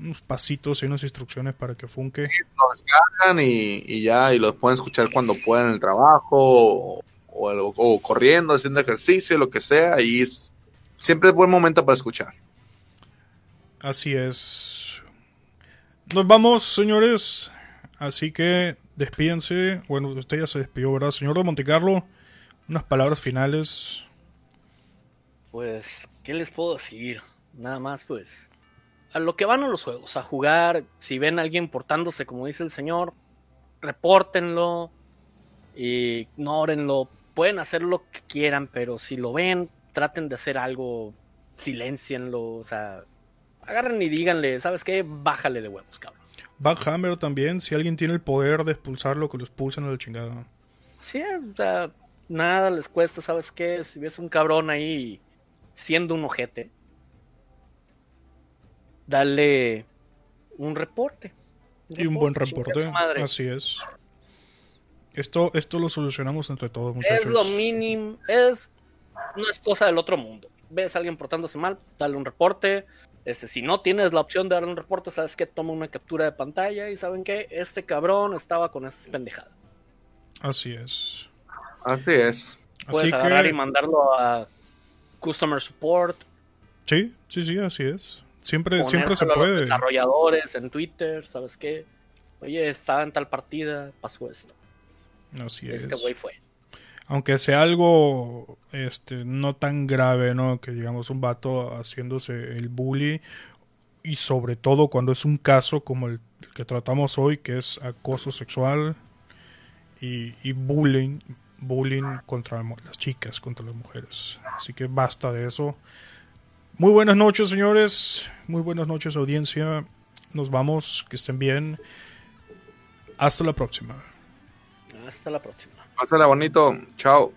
Speaker 1: unos pasitos y unas instrucciones para que funque.
Speaker 2: lo descargan y, y, ya, y lo pueden escuchar cuando puedan en el trabajo o, o, corriendo, haciendo ejercicio, lo que sea, y siempre es buen momento para escuchar.
Speaker 1: Así es. Nos vamos, señores. Así que despídense. Bueno, usted ya se despidió, ¿verdad? Señor de Montecarlo, unas palabras finales.
Speaker 3: Pues, ¿qué les puedo decir? Nada más, pues, a lo que van a los juegos, a jugar, si ven a alguien portándose como dice el señor, repórtenlo, ignórenlo, pueden hacer lo que quieran, pero si lo ven, traten de hacer algo, silencienlo, o sea, agarren y díganle, ¿sabes qué? Bájale de huevos, cabrón.
Speaker 1: Hammer también, si alguien tiene el poder de expulsarlo, que lo expulsen a la chingada.
Speaker 3: Sí, o sea, nada les cuesta, ¿sabes qué? Si ves un cabrón ahí siendo un ojete, dale un reporte.
Speaker 1: y un buen reporte, así es. Esto, esto lo solucionamos entre todos, muchachos.
Speaker 3: Es lo mínimo, es no es cosa del otro mundo. Ves a alguien portándose mal, dale un reporte. Este, si no tienes la opción de darle un reporte, sabes que toma una captura de pantalla y saben que este cabrón estaba con esta pendejada.
Speaker 1: Así es.
Speaker 2: Así es.
Speaker 3: Puedes agarrar y mandarlo a customer support.
Speaker 1: Sí, sí, sí, así es. Siempre, siempre se puede.
Speaker 3: desarrolladores en Twitter, ¿sabes qué? Oye, estaba en tal partida, pasó esto.
Speaker 1: Así
Speaker 3: este güey fue.
Speaker 1: Aunque sea algo este, no tan grave, ¿no? Que digamos un vato haciéndose el bully. Y sobre todo cuando es un caso como el que tratamos hoy, que es acoso sexual y, y bullying, bullying contra las chicas, contra las mujeres. Así que basta de eso. Muy buenas noches, señores. Muy buenas noches, audiencia. Nos vamos, que estén bien. Hasta la próxima.
Speaker 3: Hasta la próxima.
Speaker 2: Pásala bonito. Chao.